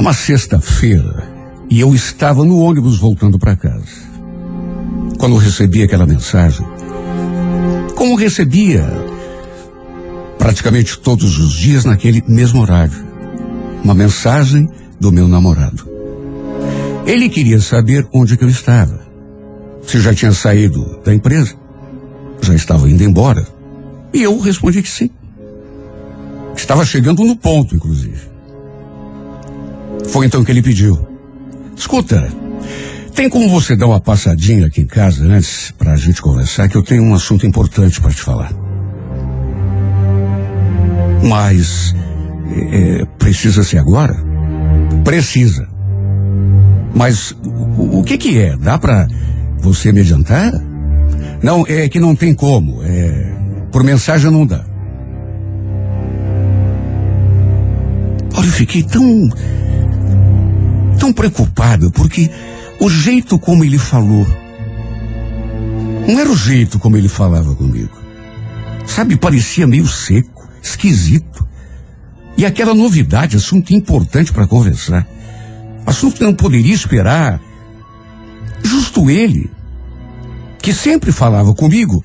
uma sexta-feira e eu estava no ônibus voltando para casa. Quando recebi aquela mensagem, como recebia praticamente todos os dias naquele mesmo horário, uma mensagem do meu namorado. Ele queria saber onde que eu estava. Se já tinha saído da empresa, já estava indo embora. E eu respondi que sim. Estava chegando no ponto, inclusive. Foi então que ele pediu. Escuta, tem como você dar uma passadinha aqui em casa antes para a gente conversar que eu tenho um assunto importante para te falar. Mas é, precisa ser agora? Precisa. Mas o, o que que é? Dá para você me adiantar? Não, é que não tem como. É, por mensagem não dá. Olha, eu fiquei tão tão preocupado porque o jeito como ele falou não era o jeito como ele falava comigo. Sabe, parecia meio seco, esquisito. E aquela novidade, assunto importante para conversar. Assunto que não poderia esperar. Justo ele, que sempre falava comigo,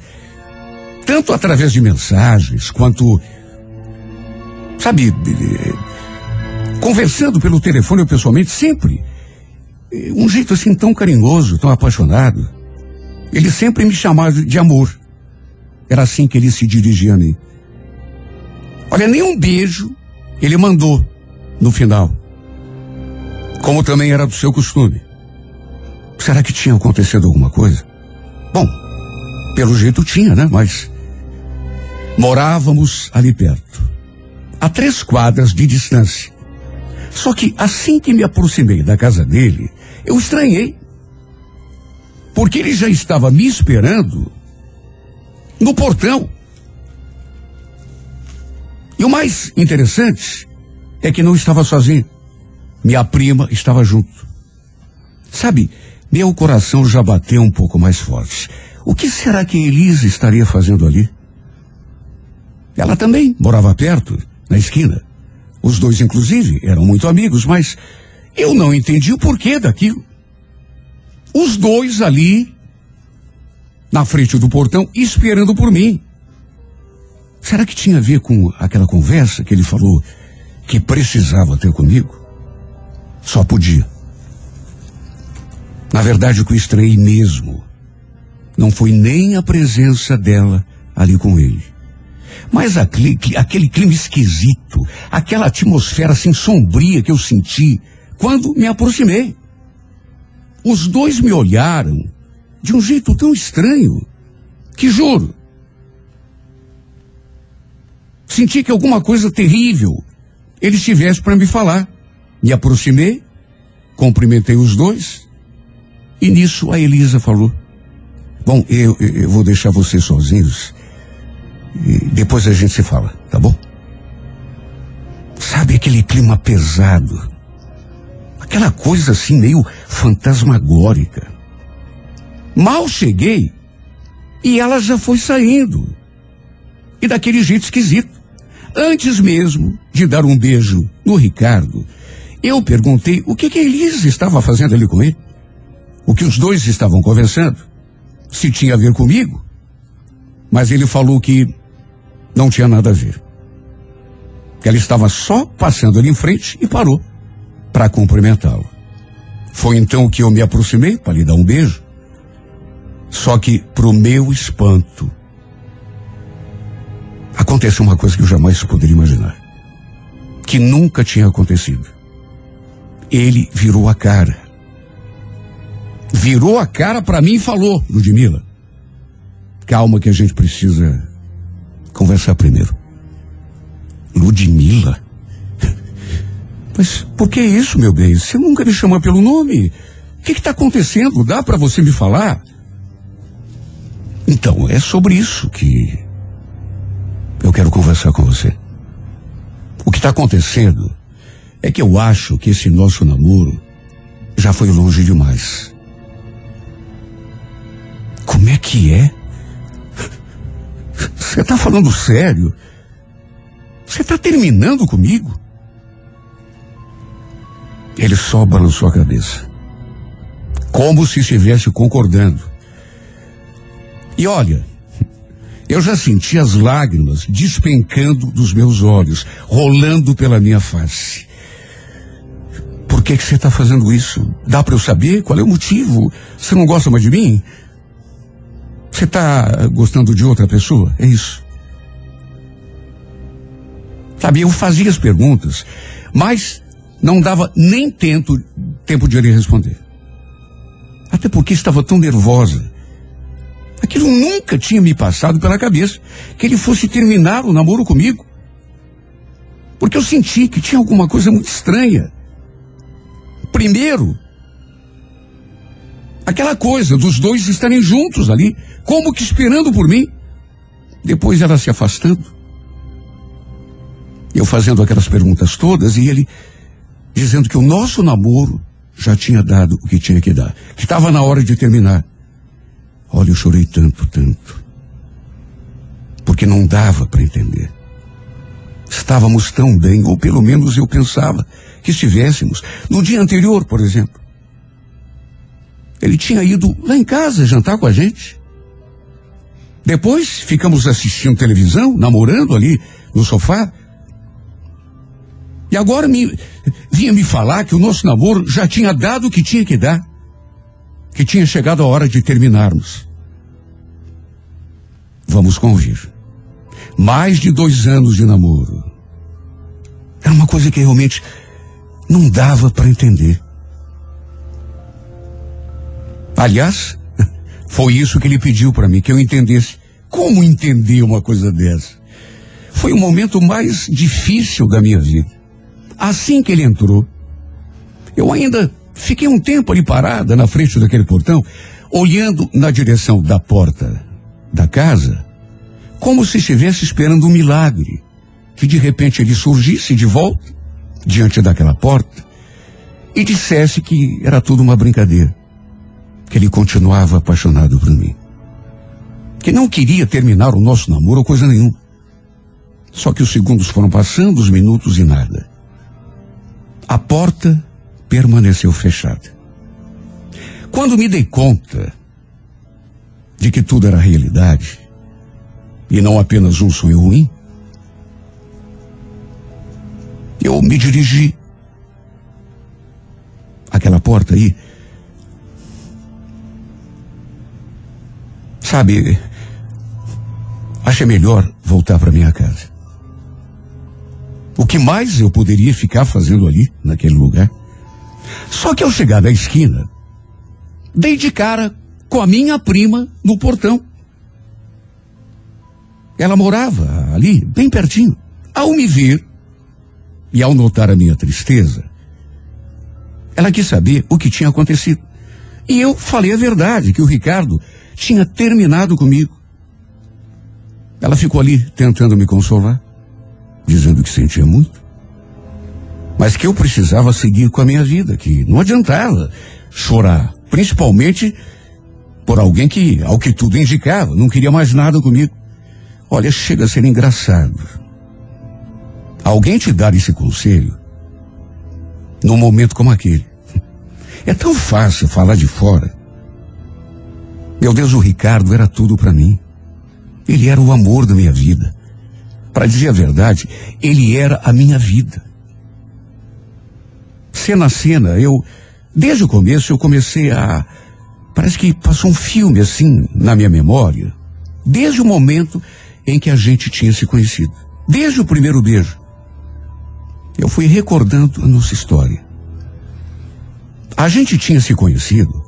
tanto através de mensagens quanto, sabe, conversando pelo telefone ou pessoalmente, sempre. Eh, Um jeito assim tão carinhoso, tão apaixonado. Ele sempre me chamava de amor. Era assim que ele se dirigia a mim. Olha, nem um beijo ele mandou no final. Como também era do seu costume. Será que tinha acontecido alguma coisa? Bom, pelo jeito tinha, né? Mas morávamos ali perto, a três quadras de distância. Só que assim que me aproximei da casa dele, eu estranhei. Porque ele já estava me esperando no portão. E o mais interessante é que não estava sozinho. Minha prima estava junto. Sabe, meu coração já bateu um pouco mais forte. O que será que Elisa estaria fazendo ali? Ela também morava perto, na esquina. Os dois, inclusive, eram muito amigos, mas eu não entendi o porquê daquilo. Os dois ali, na frente do portão, esperando por mim. Será que tinha a ver com aquela conversa que ele falou que precisava ter comigo? Só podia. Na verdade, o que estranhei mesmo não foi nem a presença dela ali com ele. Mas aquele, aquele clima esquisito, aquela atmosfera assim sombria que eu senti quando me aproximei. Os dois me olharam de um jeito tão estranho que juro. Senti que alguma coisa terrível eles tivessem para me falar. Me aproximei, cumprimentei os dois e nisso a Elisa falou: Bom, eu, eu- eu vou deixar vocês sozinhos e depois a gente se fala, tá bom? Sabe aquele clima pesado? Aquela coisa assim meio fantasmagórica. Mal cheguei e ela já foi saindo. E daquele jeito esquisito. Antes mesmo de dar um beijo no Ricardo, eu perguntei o que, que a Elisa estava fazendo ali com ele. O que os dois estavam conversando. Se tinha a ver comigo. Mas ele falou que não tinha nada a ver. Ela estava só passando ali em frente e parou para cumprimentá-lo. Foi então que eu me aproximei para lhe dar um beijo. Só que, pro meu espanto, aconteceu uma coisa que eu jamais poderia imaginar. Que nunca tinha acontecido. Ele virou a cara. Virou a cara para mim e falou, Ludmila. Calma que a gente precisa conversar primeiro. Ludmila? Mas por que isso, meu bem? Você nunca me chama pelo nome. O que está acontecendo? Dá para você me falar? Então, é sobre isso que eu quero conversar com você. O que está acontecendo é que eu acho que esse nosso namoro já foi longe demais. Como é que é? Você está falando sério? Você está terminando comigo? Ele só balançou a cabeça. Como se estivesse concordando. E olha, eu já senti as lágrimas despencando dos meus olhos, rolando pela minha face. Por que que você está fazendo isso? Dá para eu saber qual é o motivo? Você não gosta mais de mim? Você está gostando de outra pessoa? É isso. Sabe, eu fazia as perguntas, mas não dava nem tempo, tempo de ele responder. Até porque estava tão nervosa. Aquilo nunca tinha me passado pela cabeça que ele fosse terminar o namoro comigo. Porque eu senti que tinha alguma coisa muito estranha. Primeiro, aquela coisa dos dois estarem juntos ali, como que esperando por mim. Depois ela se afastando. Eu fazendo aquelas perguntas todas e ele dizendo que o nosso namoro já tinha dado o que tinha que dar, que estava na hora de terminar. Olha, eu chorei tanto, tanto. Porque não dava para entender. Estávamos tão bem, ou pelo menos eu pensava que estivéssemos. No dia anterior, por exemplo. Ele tinha ido lá em casa jantar com a gente. Depois ficamos assistindo televisão, namorando ali no sofá. E agora me, vinha me falar que o nosso namoro já tinha dado o que tinha que dar. Que tinha chegado a hora de terminarmos. Vamos convir. Mais de dois anos de namoro. Era uma coisa que realmente não dava para entender. Aliás, foi isso que ele pediu para mim, que eu entendesse. Como entender uma coisa dessa? Foi o momento mais difícil da minha vida. Assim que ele entrou, eu ainda fiquei um tempo ali parada na frente daquele portão, olhando na direção da porta da casa, como se estivesse esperando um milagre, que de repente ele surgisse de volta diante daquela porta e dissesse que era tudo uma brincadeira, que ele continuava apaixonado por mim, que não queria terminar o nosso namoro ou coisa nenhuma. Só que os segundos foram passando, os minutos e nada. A porta permaneceu fechada. Quando me dei conta de que tudo era realidade e não apenas um sonho ruim, eu me dirigi àquela porta aí. Sabe, achei melhor voltar para minha casa. O que mais eu poderia ficar fazendo ali, naquele lugar? Só que ao chegar da esquina, dei de cara com a minha prima no portão. Ela morava ali, bem pertinho. Ao me ver e ao notar a minha tristeza, ela quis saber o que tinha acontecido. E eu falei a verdade, que o Ricardo tinha terminado comigo. Ela ficou ali tentando me consolar, dizendo que sentia muito, mas que eu precisava seguir com a minha vida, que não adiantava chorar, principalmente por alguém que, ao que tudo indicava, não queria mais nada comigo. Olha, chega a ser engraçado. Alguém te dar esse conselho num momento como aquele. É tão fácil falar de fora. Meu Deus, o Ricardo era tudo para mim. Ele era o amor da minha vida. Para dizer a verdade, ele era a minha vida. Cena a cena, eu, desde o começo, eu comecei a. Parece que passou um filme assim na minha memória. Desde o momento em que a gente tinha se conhecido. Desde o primeiro beijo. Eu fui recordando a nossa história. A gente tinha se conhecido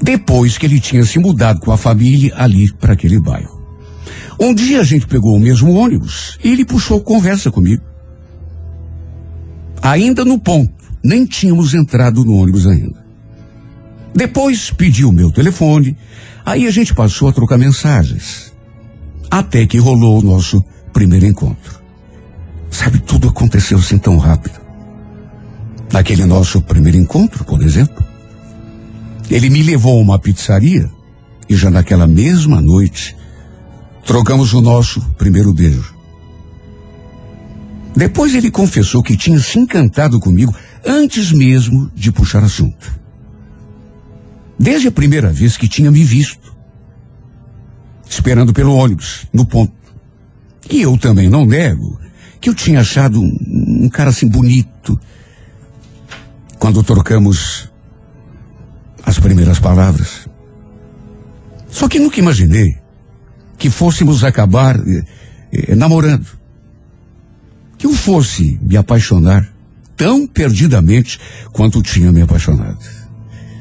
depois que ele tinha se mudado com a família ali para aquele bairro. Um dia a gente pegou o mesmo ônibus e ele puxou conversa comigo. Ainda no ponto, nem tínhamos entrado no ônibus ainda. Depois pediu meu telefone, aí a gente passou a trocar mensagens. Até que rolou o nosso primeiro encontro. Sabe, tudo aconteceu assim tão rápido. Naquele nosso primeiro encontro, por exemplo, ele me levou a uma pizzaria e já naquela mesma noite trocamos o nosso primeiro beijo. Depois ele confessou que tinha se encantado comigo antes mesmo de puxar assunto. Desde a primeira vez que tinha me visto, esperando pelo ônibus, no ponto. E eu também não nego que eu tinha achado um, um cara assim bonito. Quando trocamos as primeiras palavras. Só que nunca imaginei que fôssemos acabar eh, eh, namorando. Que eu fosse me apaixonar tão perdidamente quanto tinha me apaixonado.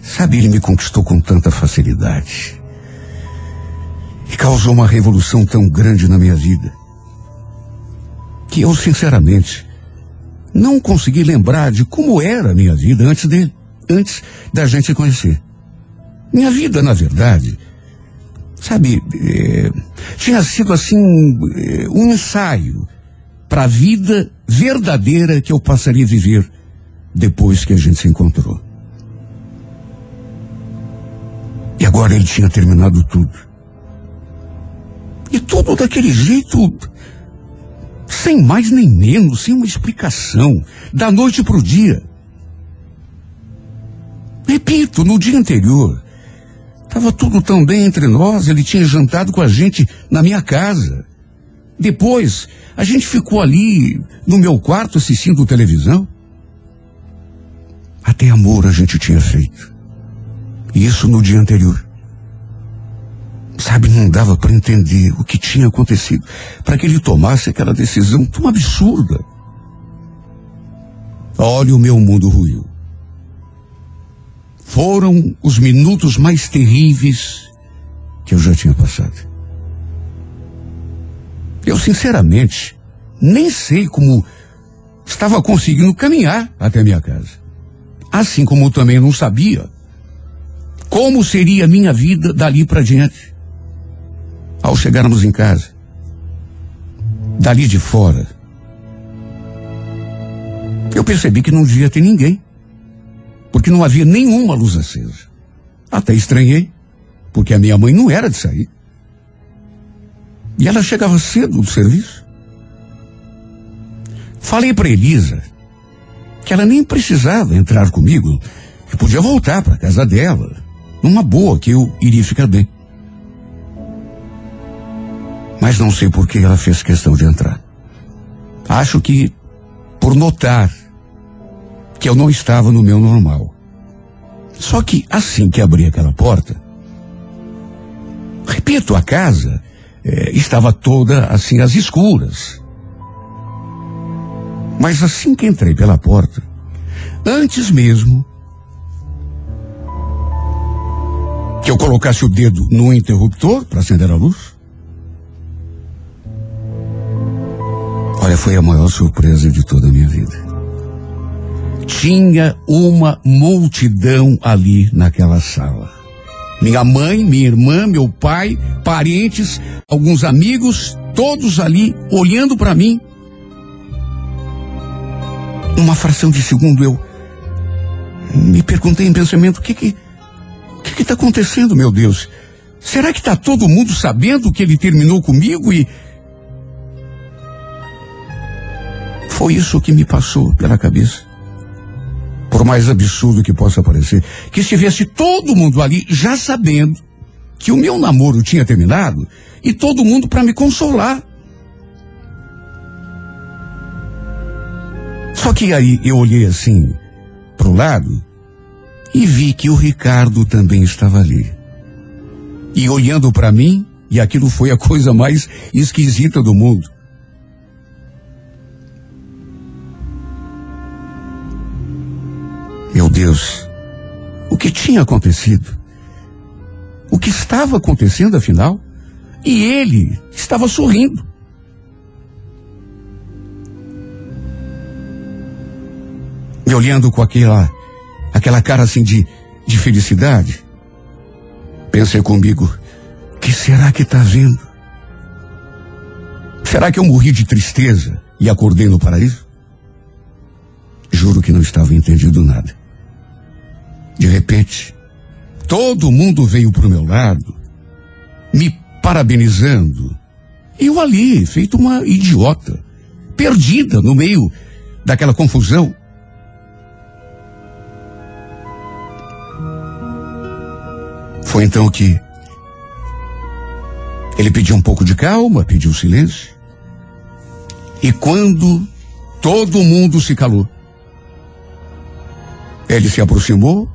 Sabe, ele me conquistou com tanta facilidade. E causou uma revolução tão grande na minha vida. Que eu, sinceramente, não consegui lembrar de como era a minha vida antes dele, antes da gente conhecer. Minha vida, na verdade, sabe, eh, tinha sido assim eh, um ensaio para a vida verdadeira que eu passaria a viver depois que a gente se encontrou. E agora ele tinha terminado tudo. E tudo daquele jeito, sem mais nem menos, sem uma explicação, da noite para o dia. Repito, no dia anterior, estava tudo tão bem entre nós, ele tinha jantado com a gente na minha casa. Depois, a gente ficou ali no meu quarto assistindo televisão. Até amor a gente tinha feito. Isso no dia anterior. Sabe, não dava para entender o que tinha acontecido para que ele tomasse aquela decisão tão absurda. Olha, o meu mundo ruiu. Foram os minutos mais terríveis que eu já tinha passado. Eu, sinceramente, nem sei como estava conseguindo caminhar até minha casa. Assim como também não sabia como seria a minha vida dali para diante. Ao chegarmos em casa, dali de fora, eu percebi que não devia ter ninguém, porque não havia nenhuma luz acesa. Até estranhei, porque a minha mãe não era de sair. E ela chegava cedo do serviço. Falei para Elisa que ela nem precisava entrar comigo, que podia voltar para casa dela numa boa, que eu iria ficar bem. Mas não sei por que ela fez questão de entrar. Acho que por notar que eu não estava no meu normal. Só que assim que abri aquela porta, repito, a casa eh, estava toda assim às escuras. Mas assim que entrei pela porta, antes mesmo que eu colocasse o dedo no interruptor para acender a luz, olha, foi a maior surpresa de toda a minha vida. Tinha uma multidão ali naquela sala. Minha mãe, minha irmã, meu pai, parentes, alguns amigos, todos ali olhando para mim. Numa fração de segundo eu me perguntei em pensamento, o que que, o que que tá acontecendo, meu Deus? Será que tá todo mundo sabendo que ele terminou comigo e... Foi isso que me passou pela cabeça. Por mais absurdo que possa parecer, que estivesse todo mundo ali já sabendo que o meu namoro tinha terminado e todo mundo para me consolar. Só que aí eu olhei assim pro lado e vi que o Ricardo também estava ali. E olhando para mim, e aquilo foi a coisa mais esquisita do mundo. Meu Deus, o que tinha acontecido? O que estava acontecendo afinal? E ele estava sorrindo. Me olhando com aquela, aquela cara assim de, de felicidade. Pensei comigo, que será que está vendo? Será que eu morri de tristeza e acordei no paraíso? Juro que não estava entendido nada. De repente, todo mundo veio pro meu lado, me parabenizando. Eu ali, feito uma idiota, perdida no meio daquela confusão. Foi então que ele pediu um pouco de calma, pediu silêncio. E quando todo mundo se calou, ele se aproximou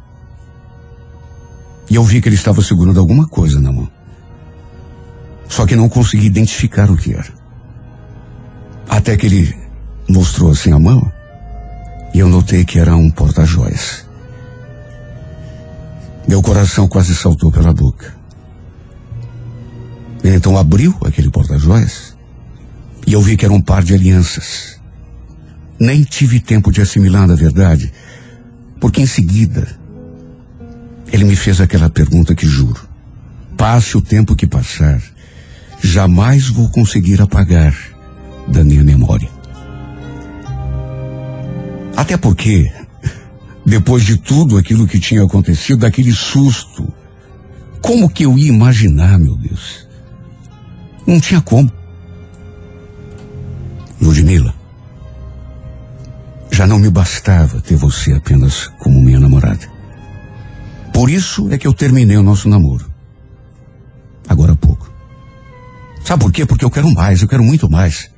e eu vi que ele estava segurando alguma coisa na mão. Só que não consegui identificar o que era. Até que ele mostrou assim a mão e eu notei que era um porta-joias. Meu coração quase saltou pela boca. Ele então abriu aquele porta-joias e eu vi que era um par de alianças. Nem tive tempo de assimilar, na verdade, porque em seguida ele me fez aquela pergunta que juro. Passe o tempo que passar, jamais vou conseguir apagar da minha memória. Até porque, depois de tudo aquilo que tinha acontecido, daquele susto, como que eu ia imaginar, meu Deus? Não tinha como. Ludmila, já não me bastava ter você apenas como minha namorada. Por isso é que eu terminei o nosso namoro. Agora há pouco. Sabe por quê? Porque eu quero mais, eu quero muito mais.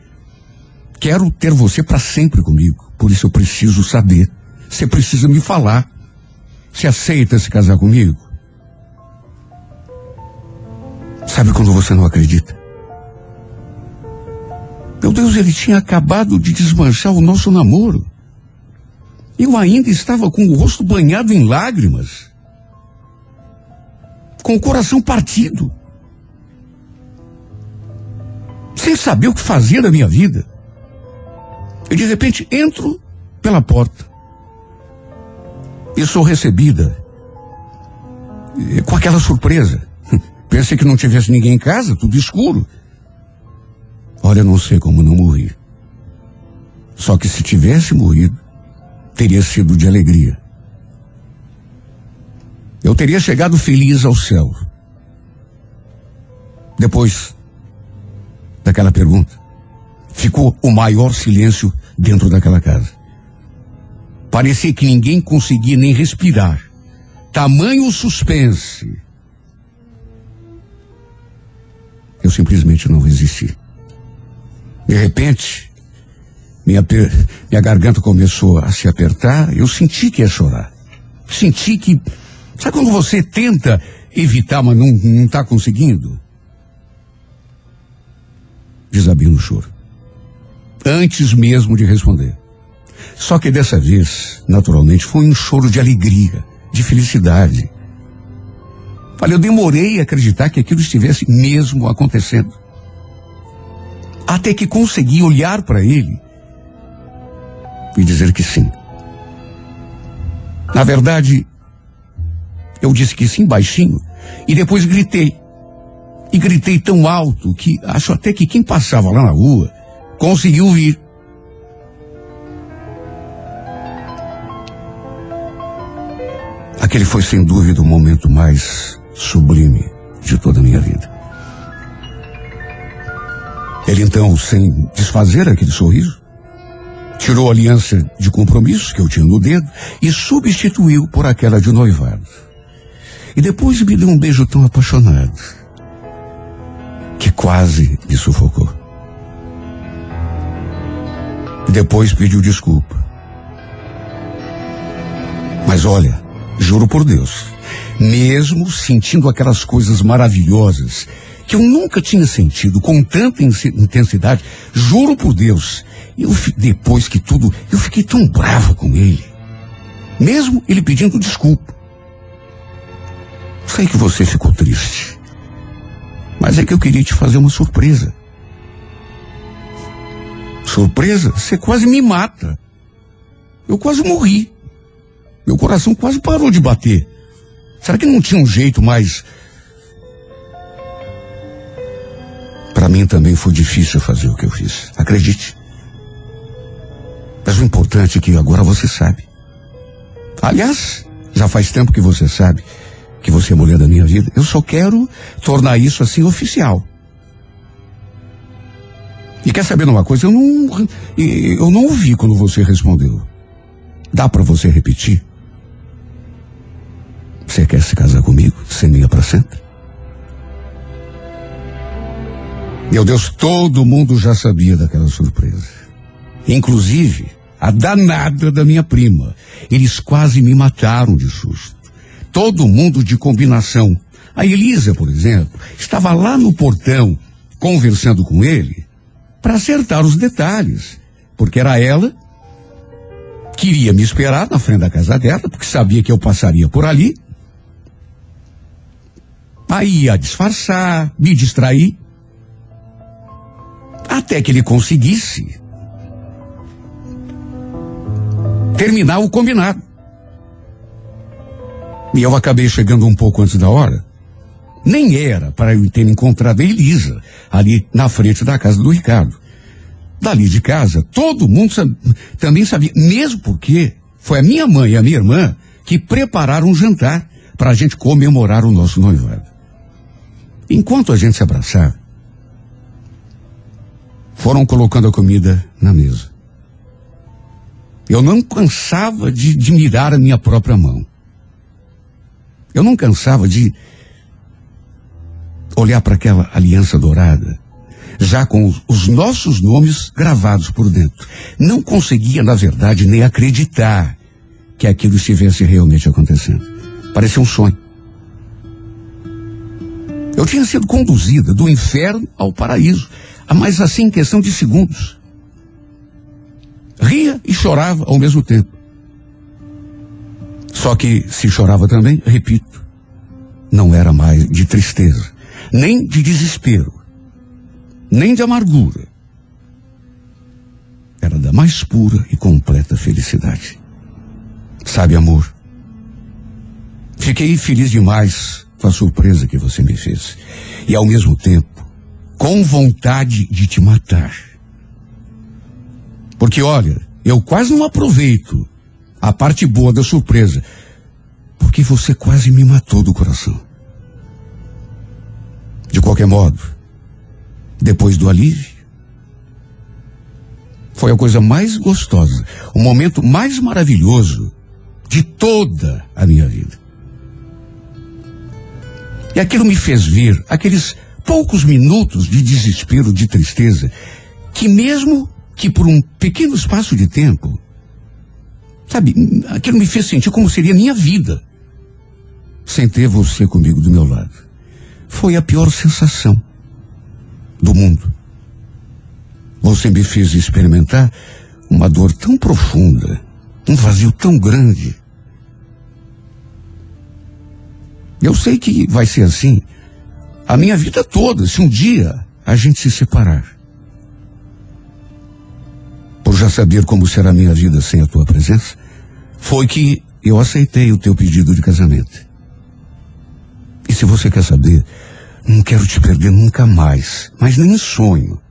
Quero ter você para sempre comigo. Por isso eu preciso saber. Você precisa me falar. Você aceita se casar comigo? Sabe quando você não acredita? Meu Deus, ele tinha acabado de desmanchar o nosso namoro. Eu ainda estava com o rosto banhado em lágrimas. Com o coração partido. Sem saber o que fazer da minha vida. E de repente entro pela porta. E sou recebida eh, com aquela surpresa. Pensei que não tivesse ninguém em casa, tudo escuro. Olha, eu não sei como não morri. Só que se tivesse morrido, teria sido de alegria. Eu teria chegado feliz ao céu. Depois daquela pergunta, ficou o maior silêncio dentro daquela casa. Parecia que ninguém conseguia nem respirar. tamanho suspense. Eu simplesmente não resisti. De repente, minha, minha garganta começou a se apertar, eu senti que ia chorar. Senti que. Sabe quando você tenta evitar, mas não, não tá conseguindo? Desabei no choro. Antes mesmo de responder. Só que dessa vez, naturalmente, foi um choro de alegria, de felicidade. Olha, eu demorei a acreditar que aquilo estivesse mesmo acontecendo. Até que consegui olhar para ele e dizer que sim. Na verdade, eu disse que sim baixinho e depois gritei. E gritei tão alto que acho até que quem passava lá na rua conseguiu ouvir. Aquele foi sem dúvida o momento mais sublime de toda a minha vida. Ele então, sem desfazer aquele sorriso, tirou a aliança de compromisso que eu tinha no dedo e substituiu por aquela de noivado. E depois me deu um beijo tão apaixonado que quase me sufocou. E depois pediu desculpa. Mas olha, juro por Deus, mesmo sentindo aquelas coisas maravilhosas que eu nunca tinha sentido com tanta intensidade, juro por Deus, eu depois que tudo, eu fiquei tão brava com ele. Mesmo ele pedindo desculpa. Sei que você ficou triste. Mas é que eu queria te fazer uma surpresa. Surpresa? Você quase me mata. Eu quase morri. Meu coração quase parou de bater. Será que não tinha um jeito mais. Para mim também foi difícil fazer o que eu fiz. Acredite. Mas o importante é que agora você sabe. Aliás, já faz tempo que você sabe que você é mulher da minha vida. Eu só quero tornar isso assim oficial. E quer saber uma coisa? Eu não, eu não ouvi quando você respondeu. Dá para você repetir? Você quer se casar comigo? Ser minha para sempre? Meu Deus, todo mundo já sabia daquela surpresa. Inclusive, a danada da minha prima. Eles quase me mataram de susto. Todo mundo de combinação. A Elisa, por exemplo, estava lá no portão conversando com ele para acertar os detalhes, porque era ela que iria me esperar na frente da casa dela, porque sabia que eu passaria por ali. Aí ia disfarçar, me distrair, até que ele conseguisse terminar o combinado. E eu acabei chegando um pouco antes da hora. Nem era para eu ter encontrado a Elisa ali na frente da casa do Ricardo. Dali de casa, todo mundo também sabia, mesmo porque foi a minha mãe e a minha irmã que prepararam um jantar para a gente comemorar o nosso noivado. Enquanto a gente se abraçava, foram colocando a comida na mesa. Eu não cansava de, de mirar a minha própria mão. Eu não cansava de olhar para aquela aliança dourada, já com os, os nossos nomes gravados por dentro. Não conseguia, na verdade, nem acreditar que aquilo estivesse realmente acontecendo. Parecia um sonho. Eu tinha sido conduzida do inferno ao paraíso, a mais assim em questão de segundos. Ria e chorava ao mesmo tempo. Só que se chorava também, repito, não era mais de tristeza, nem de desespero, nem de amargura. Era da mais pura e completa felicidade. Sabe, amor, fiquei feliz demais com a surpresa que você me fez. E ao mesmo tempo, com vontade de te matar. Porque olha, eu quase não aproveito a parte boa da surpresa. Porque você quase me matou do coração. De qualquer modo, depois do alívio, foi a coisa mais gostosa, o momento mais maravilhoso de toda a minha vida. E aquilo me fez ver aqueles poucos minutos de desespero, de tristeza, que mesmo que por um pequeno espaço de tempo, sabe, aquilo me fez sentir como seria minha vida sem ter você comigo do meu lado. Foi a pior sensação do mundo. Você me fez experimentar uma dor tão profunda, um vazio tão grande. Eu sei que vai ser assim a minha vida toda, se um dia a gente se separar. Por já saber como será minha vida sem a tua presença, foi que eu aceitei o teu pedido de casamento. E se você quer saber, não quero te perder nunca mais, mas nem em sonho.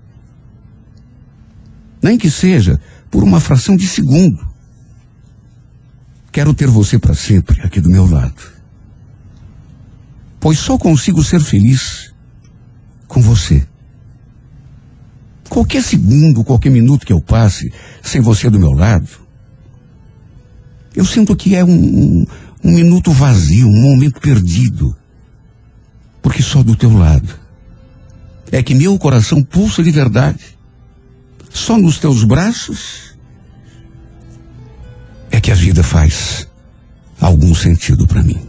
Nem que seja por uma fração de segundo. Quero ter você para sempre aqui do meu lado. Pois só consigo ser feliz com você. Qualquer segundo, qualquer minuto que eu passe sem você do meu lado, eu sinto que é um, um, um minuto vazio, um momento perdido. Porque só do teu lado é que meu coração pulsa de verdade. Só nos teus braços é que a vida faz algum sentido para mim.